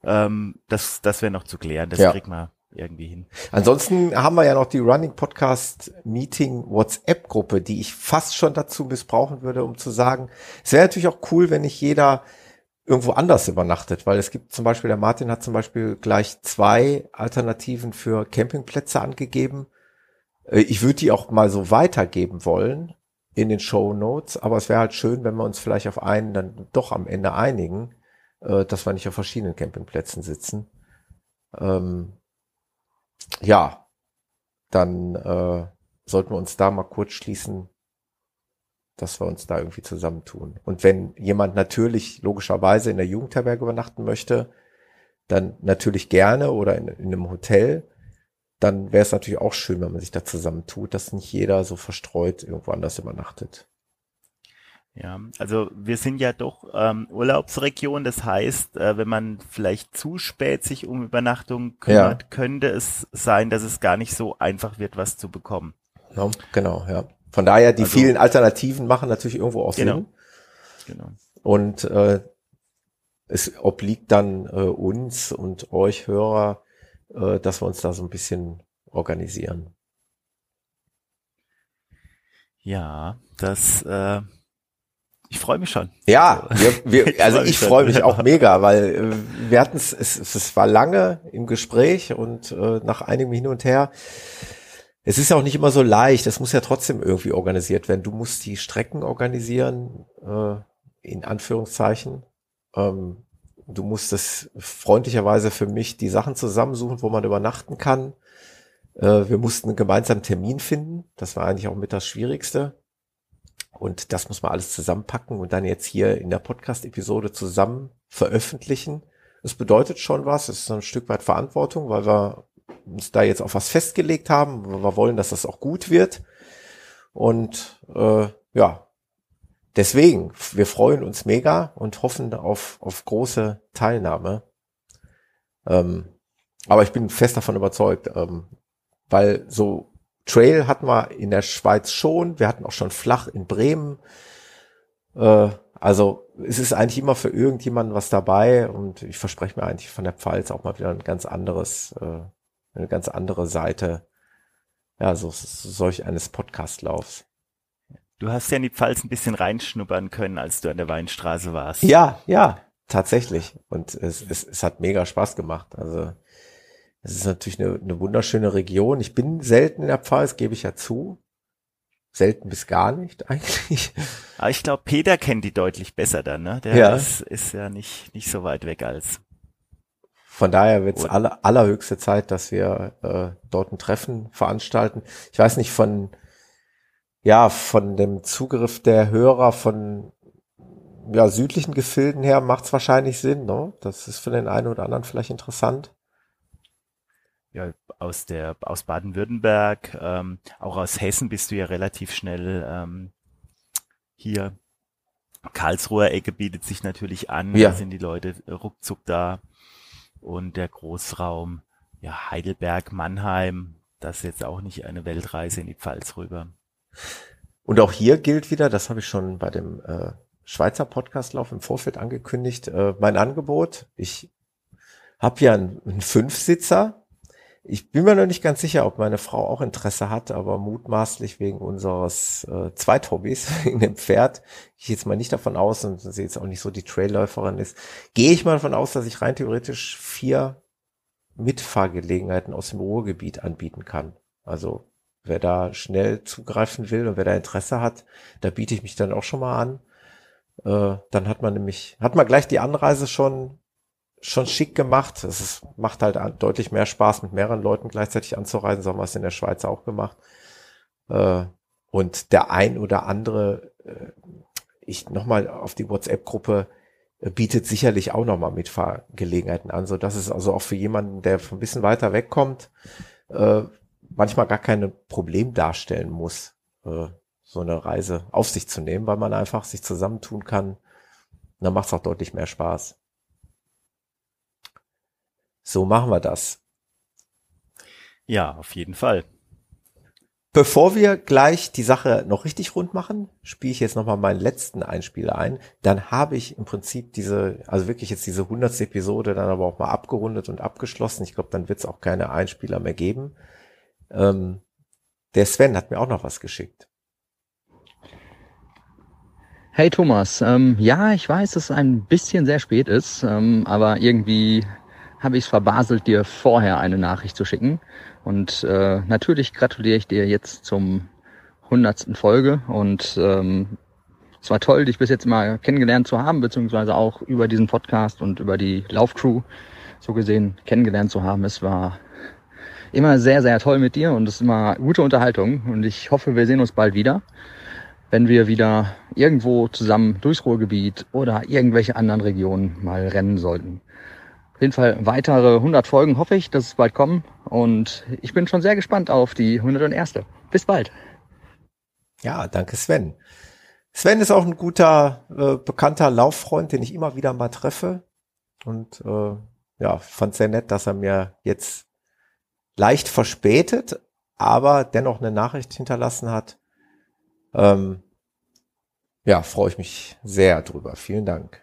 ähm, das, das wäre noch zu klären. Das ja. kriegt man irgendwie hin.
Ansonsten haben wir ja noch die Running Podcast Meeting WhatsApp Gruppe, die ich fast schon dazu missbrauchen würde, um zu sagen, es wäre natürlich auch cool, wenn nicht jeder irgendwo anders übernachtet, weil es gibt zum Beispiel, der Martin hat zum Beispiel gleich zwei Alternativen für Campingplätze angegeben. Äh, ich würde die auch mal so weitergeben wollen in den Show Notes, aber es wäre halt schön, wenn wir uns vielleicht auf einen dann doch am Ende einigen, äh, dass wir nicht auf verschiedenen Campingplätzen sitzen. Ähm, ja, dann äh, sollten wir uns da mal kurz schließen, dass wir uns da irgendwie zusammentun. Und wenn jemand natürlich logischerweise in der Jugendherberge übernachten möchte, dann natürlich gerne oder in, in einem Hotel dann wäre es natürlich auch schön, wenn man sich da zusammentut, dass nicht jeder so verstreut irgendwo anders übernachtet.
Ja, also wir sind ja doch ähm, Urlaubsregion, das heißt, äh, wenn man vielleicht zu spät sich um Übernachtung kümmert, ja. könnte es sein, dass es gar nicht so einfach wird, was zu bekommen.
Ja, genau, ja. Von daher, die also, vielen Alternativen machen natürlich irgendwo auch
genau,
Sinn.
Genau.
Und äh, es obliegt dann äh, uns und euch Hörer, äh, dass wir uns da so ein bisschen organisieren.
Ja, das, äh, ich freue mich schon.
Ja, wir, wir, ich also freu ich freue mich auch mega, weil äh, wir hatten es, es war lange im Gespräch und äh, nach einigem Hin und Her. Es ist ja auch nicht immer so leicht. Es muss ja trotzdem irgendwie organisiert werden. Du musst die Strecken organisieren, äh, in Anführungszeichen. Ähm, Du musstest freundlicherweise für mich die Sachen zusammensuchen, wo man übernachten kann. Äh, wir mussten einen gemeinsamen Termin finden. Das war eigentlich auch mit das Schwierigste. Und das muss man alles zusammenpacken und dann jetzt hier in der Podcast-Episode zusammen veröffentlichen. Es bedeutet schon was. Es ist ein Stück weit Verantwortung, weil wir uns da jetzt auf was festgelegt haben. Wir wollen, dass das auch gut wird. Und äh, ja, deswegen, wir freuen uns mega und hoffen auf, auf große Teilnahme. Ähm, aber ich bin fest davon überzeugt, ähm, weil so Trail hatten wir in der Schweiz schon. Wir hatten auch schon flach in Bremen. Äh, also es ist eigentlich immer für irgendjemanden was dabei und ich verspreche mir eigentlich von der Pfalz auch mal wieder ein ganz anderes, äh, eine ganz andere Seite, ja, so, solch eines Podcastlaufs.
Du hast ja in die Pfalz ein bisschen reinschnuppern können, als du an der Weinstraße warst.
Ja, ja, tatsächlich. Und es, es, es hat mega Spaß gemacht. Also es ist natürlich eine, eine wunderschöne Region. Ich bin selten in der Pfalz, gebe ich ja zu. Selten bis gar nicht eigentlich.
Aber ich glaube, Peter kennt die deutlich besser dann, ne? Der ja. ist, ist ja nicht, nicht so weit weg als.
Von daher wird es aller, allerhöchste Zeit, dass wir äh, dort ein Treffen veranstalten. Ich weiß nicht von ja von dem Zugriff der Hörer von ja südlichen Gefilden her macht es wahrscheinlich Sinn. Ne? Das ist für den einen oder anderen vielleicht interessant
ja, aus der aus Baden-Württemberg, ähm, auch aus Hessen bist du ja relativ schnell ähm, hier. Karlsruher Ecke bietet sich natürlich an, ja. da sind die Leute ruckzuck da. Und der Großraum, ja, Heidelberg, Mannheim, das ist jetzt auch nicht eine Weltreise in die Pfalz rüber.
Und auch hier gilt wieder, das habe ich schon bei dem äh, Schweizer Podcastlauf im Vorfeld angekündigt, äh, mein Angebot. Ich habe ja einen, einen Fünfsitzer, ich bin mir noch nicht ganz sicher, ob meine Frau auch Interesse hat, aber mutmaßlich wegen unseres äh, Zweithobbys, in dem Pferd, ich jetzt mal nicht davon aus, und sie jetzt auch nicht so die Trailläuferin ist, gehe ich mal davon aus, dass ich rein theoretisch vier Mitfahrgelegenheiten aus dem Ruhrgebiet anbieten kann. Also wer da schnell zugreifen will und wer da Interesse hat, da biete ich mich dann auch schon mal an. Äh, dann hat man nämlich, hat man gleich die Anreise schon schon schick gemacht. Es ist, macht halt deutlich mehr Spaß, mit mehreren Leuten gleichzeitig anzureisen. So haben wir es in der Schweiz auch gemacht. Äh, und der ein oder andere, äh, ich nochmal auf die WhatsApp-Gruppe, äh, bietet sicherlich auch nochmal Mitfahrgelegenheiten an, so dass es also auch für jemanden, der ein bisschen weiter wegkommt, manchmal gar kein Problem darstellen muss, so eine Reise auf sich zu nehmen, weil man einfach sich zusammentun kann. Und dann macht es auch deutlich mehr Spaß. So machen wir das.
Ja, auf jeden Fall.
Bevor wir gleich die Sache noch richtig rund machen, spiele ich jetzt nochmal meinen letzten Einspieler ein. Dann habe ich im Prinzip diese, also wirklich jetzt diese hundertste Episode dann aber auch mal abgerundet und abgeschlossen. Ich glaube, dann wird es auch keine Einspieler mehr geben. Ähm, der Sven hat mir auch noch was geschickt.
Hey Thomas, ähm, ja, ich weiß, dass es ein bisschen sehr spät ist, ähm, aber irgendwie habe ich es verbaselt, dir vorher eine Nachricht zu schicken. Und äh, natürlich gratuliere ich dir jetzt zum hundertsten Folge und ähm, es war toll, dich bis jetzt mal kennengelernt zu haben, beziehungsweise auch über diesen Podcast und über die Laufcrew so gesehen kennengelernt zu haben. Es war immer sehr, sehr toll mit dir und es ist immer gute Unterhaltung und ich hoffe, wir sehen uns bald wieder, wenn wir wieder irgendwo zusammen durchs Ruhrgebiet oder irgendwelche anderen Regionen mal rennen sollten jeden Fall weitere 100 Folgen hoffe ich, dass es bald kommen. Und ich bin schon sehr gespannt auf die 101. Bis bald.
Ja, danke Sven. Sven ist auch ein guter, äh, bekannter Lauffreund, den ich immer wieder mal treffe. Und äh, ja, fand sehr nett, dass er mir jetzt leicht verspätet, aber dennoch eine Nachricht hinterlassen hat. Ähm, ja, freue ich mich sehr drüber. Vielen Dank.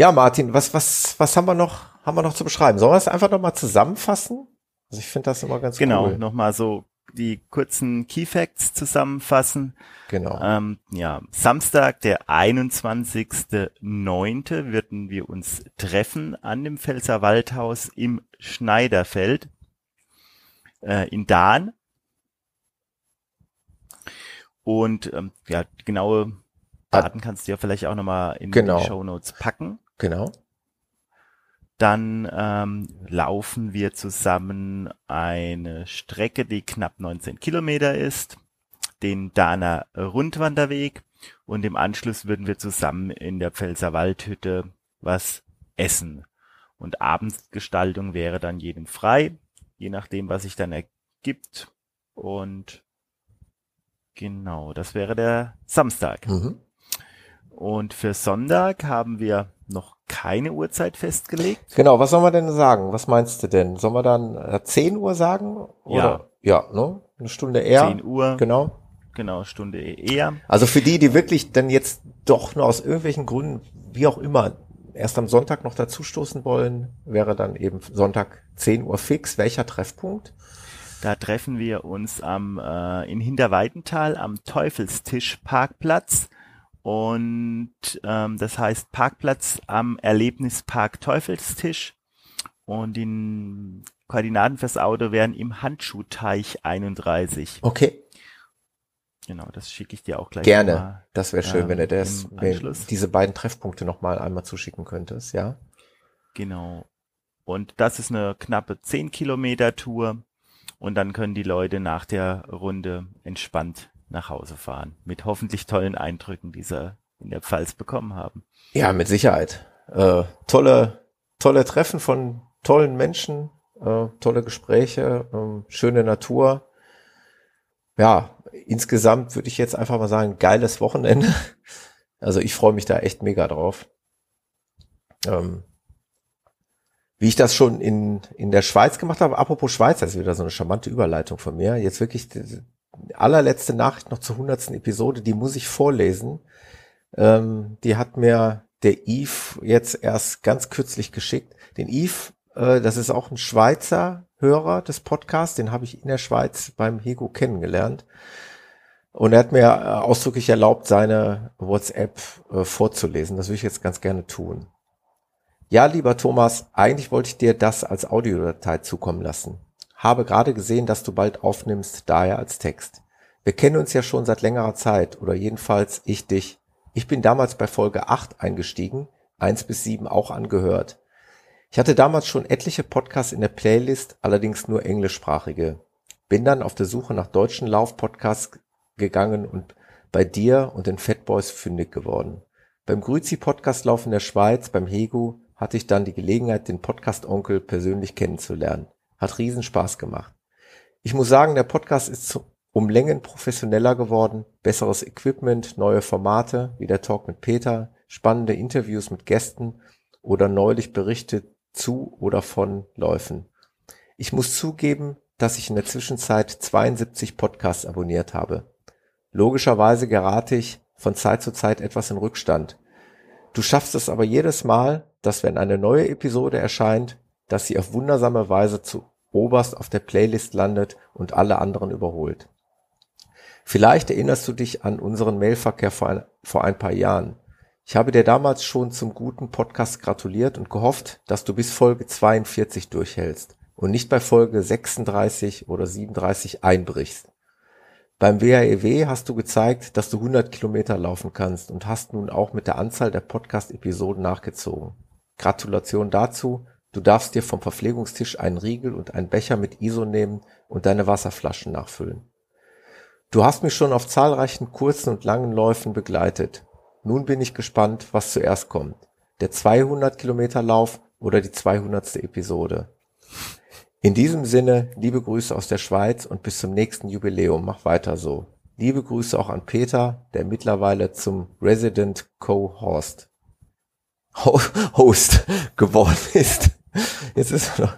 Ja, Martin, was, was, was haben wir noch, haben wir noch zu beschreiben? Sollen wir es einfach nochmal zusammenfassen? Also ich finde das immer ganz
genau,
cool.
Genau, nochmal so die kurzen Key Facts zusammenfassen.
Genau.
Ähm, ja, Samstag, der 21.09. würden wir uns treffen an dem Pfälzer Waldhaus im Schneiderfeld äh, in Dahn. Und ähm, ja, genaue Daten kannst du ja vielleicht auch nochmal in genau. die Show Notes packen.
Genau.
Dann ähm, laufen wir zusammen eine Strecke, die knapp 19 Kilometer ist, den Dahner Rundwanderweg und im Anschluss würden wir zusammen in der Pfälzer Waldhütte was essen. Und Abendsgestaltung wäre dann jedem frei, je nachdem, was sich dann ergibt. Und genau, das wäre der Samstag. Mhm. Und für Sonntag haben wir noch keine Uhrzeit festgelegt.
Genau, was soll man denn sagen? Was meinst du denn? Sollen wir dann äh, 10 Uhr sagen? Oder? Ja. Ja, ne? Eine Stunde eher.
10 Uhr.
Genau.
Genau, Stunde eher.
Also für die, die wirklich dann jetzt doch nur aus irgendwelchen Gründen, wie auch immer, erst am Sonntag noch dazustoßen wollen, wäre dann eben Sonntag 10 Uhr fix. Welcher Treffpunkt?
Da treffen wir uns am äh, in Hinterweidenthal am Teufelstisch Parkplatz und ähm, das heißt Parkplatz am Erlebnispark Teufelstisch und die Koordinaten fürs Auto wären im Handschuhteich 31.
Okay.
Genau, das schicke ich dir auch gleich.
Gerne.
Mal,
das wäre schön,
ähm,
wenn du das,
im
wenn diese beiden Treffpunkte nochmal einmal zuschicken könntest, ja?
Genau. Und das ist eine knappe 10 Kilometer Tour. Und dann können die Leute nach der Runde entspannt nach Hause fahren. Mit hoffentlich tollen Eindrücken, die sie in der Pfalz bekommen haben.
Ja, mit Sicherheit. Äh, tolle, tolle Treffen von tollen Menschen, äh, tolle Gespräche, ähm, schöne Natur. Ja, insgesamt würde ich jetzt einfach mal sagen, geiles Wochenende. Also ich freue mich da echt mega drauf. Ähm, wie ich das schon in, in der Schweiz gemacht habe, apropos Schweiz, das ist wieder so eine charmante Überleitung von mir. Jetzt wirklich allerletzte Nachricht noch zur hundertsten Episode, die muss ich vorlesen. Ähm, die hat mir der Yves jetzt erst ganz kürzlich geschickt. Den Yves, äh, das ist auch ein Schweizer Hörer des Podcasts, den habe ich in der Schweiz beim Hego kennengelernt. Und er hat mir äh, ausdrücklich erlaubt, seine WhatsApp äh, vorzulesen. Das würde ich jetzt ganz gerne tun. Ja, lieber Thomas, eigentlich wollte ich dir das als Audiodatei zukommen lassen. Habe gerade gesehen, dass du bald aufnimmst, daher als Text. Wir kennen uns ja schon seit längerer Zeit, oder jedenfalls ich dich. Ich bin damals bei Folge 8 eingestiegen, 1 bis 7 auch angehört. Ich hatte damals schon etliche Podcasts in der Playlist, allerdings nur englischsprachige. Bin dann auf der Suche nach deutschen Lauf-Podcasts gegangen und bei dir und den Fatboys fündig geworden. Beim Grüzi-Podcast Lauf in der Schweiz, beim Hegu, hatte ich dann die Gelegenheit, den Podcast-Onkel persönlich kennenzulernen. Hat riesen Spaß gemacht. Ich muss sagen, der Podcast ist um Längen professioneller geworden, besseres Equipment, neue Formate, wie der Talk mit Peter, spannende Interviews mit Gästen oder neulich Berichte zu oder von Läufen. Ich muss zugeben, dass ich in der Zwischenzeit 72 Podcasts abonniert habe. Logischerweise gerate ich von Zeit zu Zeit etwas in Rückstand. Du schaffst es aber jedes Mal, dass wenn eine neue Episode erscheint, dass sie auf wundersame Weise zu oberst auf der Playlist landet und alle anderen überholt. Vielleicht erinnerst du dich an unseren Mailverkehr vor ein, vor ein paar Jahren. Ich habe dir damals schon zum guten Podcast gratuliert und gehofft, dass du bis Folge 42 durchhältst und nicht bei Folge 36 oder 37 einbrichst. Beim WAEW hast du gezeigt, dass du 100 Kilometer laufen kannst und hast nun auch mit der Anzahl der Podcast-Episoden nachgezogen. Gratulation dazu. Du darfst dir vom Verpflegungstisch einen Riegel und einen Becher mit ISO nehmen und deine Wasserflaschen nachfüllen. Du hast mich schon auf zahlreichen kurzen und langen Läufen begleitet. Nun bin ich gespannt, was zuerst kommt. Der 200 Kilometer Lauf oder die 200. Episode. In diesem Sinne, liebe Grüße aus der Schweiz und bis zum nächsten Jubiläum. Mach weiter so. Liebe Grüße auch an Peter, der mittlerweile zum Resident Co-Host Host geworden ist. Jetzt ist noch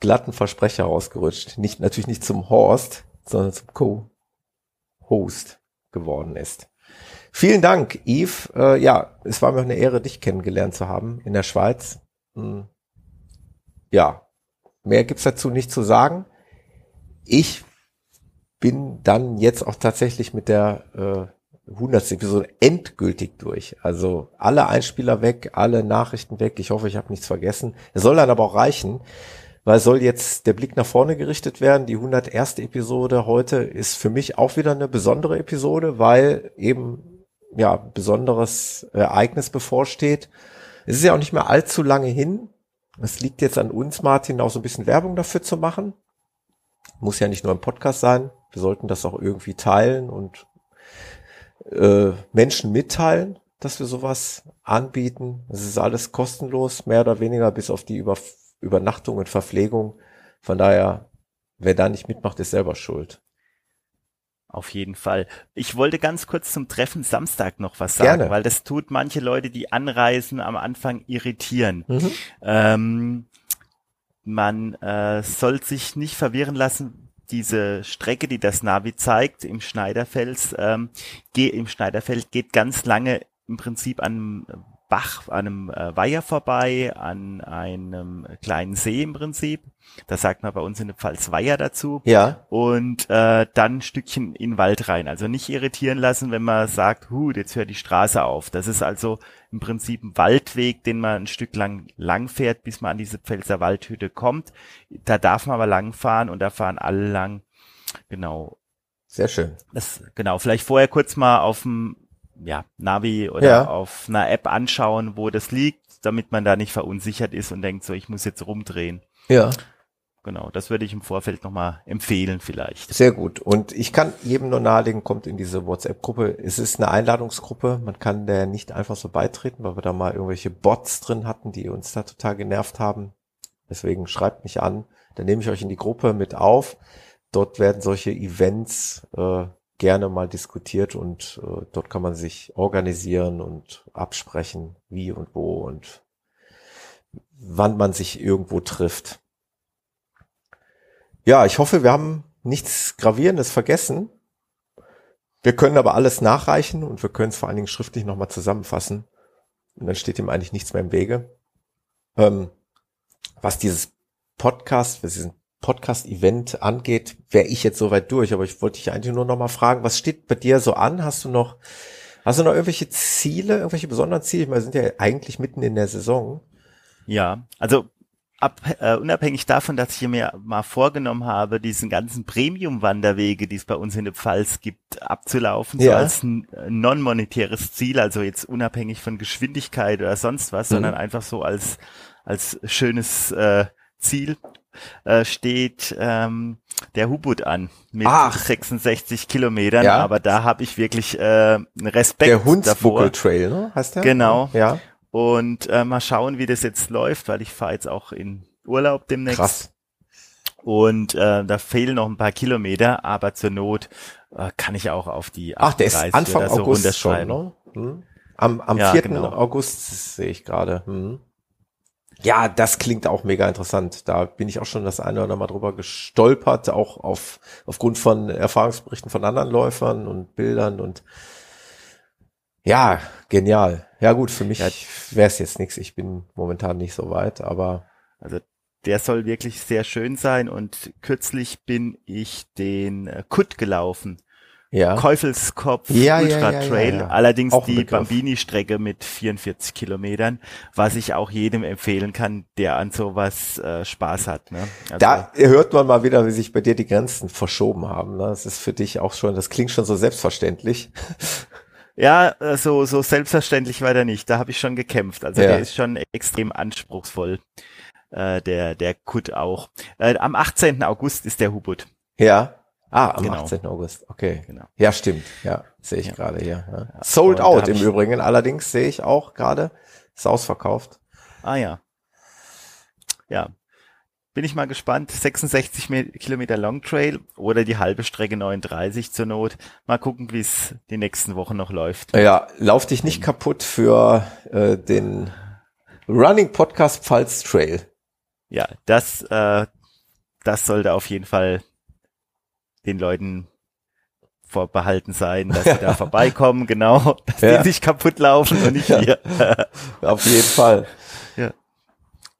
glatten Versprecher rausgerutscht. Nicht, natürlich nicht zum Horst, sondern zum Co-Host geworden ist. Vielen Dank, Yves. Äh, ja, es war mir eine Ehre, dich kennengelernt zu haben in der Schweiz. Hm. Ja, mehr gibt's dazu nicht zu sagen. Ich bin dann jetzt auch tatsächlich mit der äh, 100. Episode endgültig durch. Also alle Einspieler weg, alle Nachrichten weg. Ich hoffe, ich habe nichts vergessen. Es soll dann aber auch reichen, weil soll jetzt der Blick nach vorne gerichtet werden. Die 101. Episode heute ist für mich auch wieder eine besondere Episode, weil eben ja besonderes Ereignis bevorsteht. Es ist ja auch nicht mehr allzu lange hin. Es liegt jetzt an uns, Martin, auch so ein bisschen Werbung dafür zu machen. Muss ja nicht nur im Podcast sein. Wir sollten das auch irgendwie teilen und äh, Menschen mitteilen, dass wir sowas anbieten. Es ist alles kostenlos, mehr oder weniger, bis auf die Über Übernachtung und Verpflegung. Von daher, wer da nicht mitmacht, ist selber schuld.
Auf jeden Fall. Ich wollte ganz kurz zum Treffen Samstag noch was sagen, Gerne. weil das tut manche Leute, die anreisen, am Anfang irritieren. Mhm. Ähm, man äh, soll sich nicht verwirren lassen, diese Strecke, die das Navi zeigt im Schneiderfels, ähm, im Schneiderfeld geht ganz lange im Prinzip an Bach, an einem äh, Weiher vorbei, an einem kleinen See im Prinzip. Da sagt man bei uns in der Pfalz Weiher dazu.
Ja.
Und äh, dann ein Stückchen in den Wald rein. Also nicht irritieren lassen, wenn man sagt, hu, jetzt hört die Straße auf. Das ist also im Prinzip ein Waldweg, den man ein Stück lang lang fährt, bis man an diese Pfälzer Waldhütte kommt. Da darf man aber lang fahren und da fahren alle lang. Genau.
Sehr schön.
Das, genau, vielleicht vorher kurz mal auf dem ja, Navi oder ja. auf einer App anschauen, wo das liegt, damit man da nicht verunsichert ist und denkt so, ich muss jetzt rumdrehen.
Ja.
Genau, das würde ich im Vorfeld nochmal empfehlen vielleicht.
Sehr gut. Und ich kann jedem nur nahelegen, kommt in diese WhatsApp-Gruppe. Es ist eine Einladungsgruppe. Man kann der nicht einfach so beitreten, weil wir da mal irgendwelche Bots drin hatten, die uns da total genervt haben. Deswegen schreibt mich an. Dann nehme ich euch in die Gruppe mit auf. Dort werden solche Events äh, gerne mal diskutiert und äh, dort kann man sich organisieren und absprechen, wie und wo und wann man sich irgendwo trifft. Ja, ich hoffe, wir haben nichts Gravierendes vergessen. Wir können aber alles nachreichen und wir können es vor allen Dingen schriftlich nochmal zusammenfassen. Und dann steht ihm eigentlich nichts mehr im Wege. Ähm, was dieses Podcast, was diesen Podcast-Event angeht, wäre ich jetzt soweit durch. Aber ich wollte dich eigentlich nur noch mal fragen, was steht bei dir so an? Hast du noch, hast du noch irgendwelche Ziele, irgendwelche besonderen Ziele? Ich meine, wir sind ja eigentlich mitten in der Saison.
Ja, also ab, äh, unabhängig davon, dass ich mir mal vorgenommen habe, diesen ganzen Premium-Wanderwege, die es bei uns in der Pfalz gibt, abzulaufen, ja. so als ein non-monetäres Ziel, also jetzt unabhängig von Geschwindigkeit oder sonst was, mhm. sondern einfach so als als schönes äh, Ziel äh, steht ähm, der Hubut an mit Ach. 66 Kilometern, ja. aber da habe ich wirklich äh, Respekt
Der Hunsbuckel Trail, ne?
Heißt der? Genau. Ja. Und äh, mal schauen, wie das jetzt läuft, weil ich fahre jetzt auch in Urlaub demnächst. Krass. Und äh, da fehlen noch ein paar Kilometer, aber zur Not äh, kann ich auch auf die
38 Ach, der ist Anfang so August schon, ne? Hm. Am, am ja, 4. Genau. August sehe ich gerade. Hm. Ja, das klingt auch mega interessant. Da bin ich auch schon das eine oder andere Mal drüber gestolpert, auch auf, aufgrund von Erfahrungsberichten von anderen Läufern und Bildern und ja, genial. Ja gut, für mich ja, wäre es jetzt nichts. Ich bin momentan nicht so weit, aber
also der soll wirklich sehr schön sein und kürzlich bin ich den äh, Kut gelaufen ja. Käufelskopf
ja, Ultra Trail,
ja, allerdings auch die Bambini-Strecke mit 44 Kilometern, was ich auch jedem empfehlen kann, der an sowas äh, Spaß hat. Ne?
Also, da hört man mal wieder, wie sich bei dir die Grenzen verschoben haben. Ne? Das ist für dich auch schon, das klingt schon so selbstverständlich.
Ja, äh, so, so selbstverständlich war der nicht. Da habe ich schon gekämpft. Also der ist schon extrem anspruchsvoll. Äh, der, der Kut auch. Äh, am 18. August ist der Hubut.
Ja. Ah, am genau. 18. August. Okay. Genau. Ja, stimmt. Ja, sehe ich ja. gerade hier. Ja. Ja. Sold out im Übrigen. Allerdings sehe ich auch gerade, ist ausverkauft.
Ah ja. Ja. Bin ich mal gespannt. 66 Kilometer Long Trail oder die halbe Strecke 39 zur Not. Mal gucken, wie es die nächsten Wochen noch läuft.
Ja, lauf dich nicht kaputt für äh, den Running Podcast Pfalz Trail.
Ja, das, äh, das sollte auf jeden Fall den Leuten vorbehalten sein, dass sie da vorbeikommen, genau, dass ja. die sich kaputt laufen und nicht wir.
Auf jeden Fall.
Ja.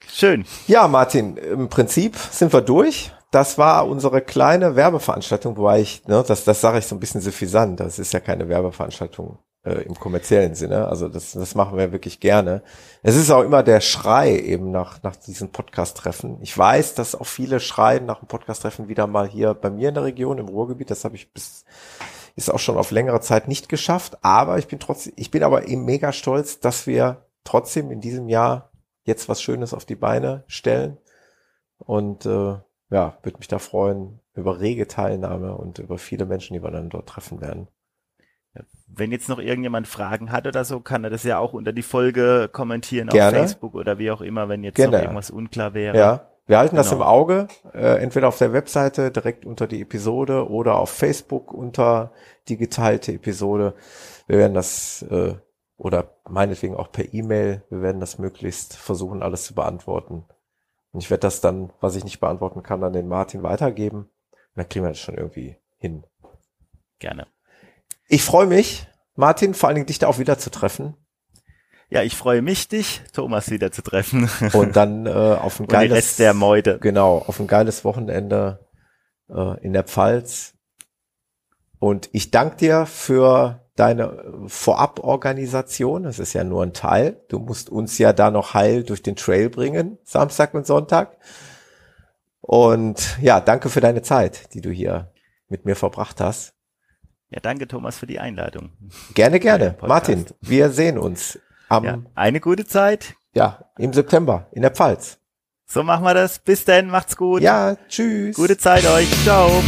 Schön.
Ja, Martin, im Prinzip sind wir durch. Das war unsere kleine Werbeveranstaltung, wobei ich, ne, das, das sage ich so ein bisschen suffisant, das ist ja keine Werbeveranstaltung äh, im kommerziellen Sinne. Also das, das machen wir wirklich gerne. Es ist auch immer der Schrei eben nach, nach diesen Podcast-Treffen. Ich weiß, dass auch viele schreien nach dem Podcast-Treffen wieder mal hier bei mir in der Region, im Ruhrgebiet. Das habe ich bis, ist auch schon auf längere Zeit nicht geschafft. Aber ich bin trotzdem, ich bin aber eben mega stolz, dass wir trotzdem in diesem Jahr jetzt was Schönes auf die Beine stellen. Und äh, ja, würde mich da freuen über rege Teilnahme und über viele Menschen, die wir dann dort treffen werden.
Wenn jetzt noch irgendjemand Fragen hat oder so, kann er das ja auch unter die Folge kommentieren
Gerne.
auf Facebook oder wie auch immer, wenn jetzt Gerne. noch irgendwas unklar wäre.
Ja, Wir halten genau. das im Auge, äh, entweder auf der Webseite direkt unter die Episode oder auf Facebook unter die geteilte Episode. Wir werden das äh, oder meinetwegen auch per E-Mail. Wir werden das möglichst versuchen, alles zu beantworten. Und ich werde das dann, was ich nicht beantworten kann, an den Martin weitergeben. Und dann kriegen wir das schon irgendwie hin.
Gerne.
Ich freue mich, Martin, vor allen Dingen dich da auch wieder zu treffen.
Ja, ich freue mich, dich, Thomas, wieder zu treffen.
Und dann äh, auf ein geiles
Rest der Meute.
Genau, auf ein geiles Wochenende äh, in der Pfalz. Und ich danke dir für deine Voraborganisation. Das ist ja nur ein Teil. Du musst uns ja da noch heil durch den Trail bringen, Samstag und Sonntag. Und ja, danke für deine Zeit, die du hier mit mir verbracht hast.
Ja, danke Thomas für die Einladung.
Gerne, gerne. Martin, wir sehen uns am,
ja, eine gute Zeit.
Ja, im September in der Pfalz.
So machen wir das. Bis dann, macht's gut.
Ja, tschüss.
Gute Zeit euch. Ciao.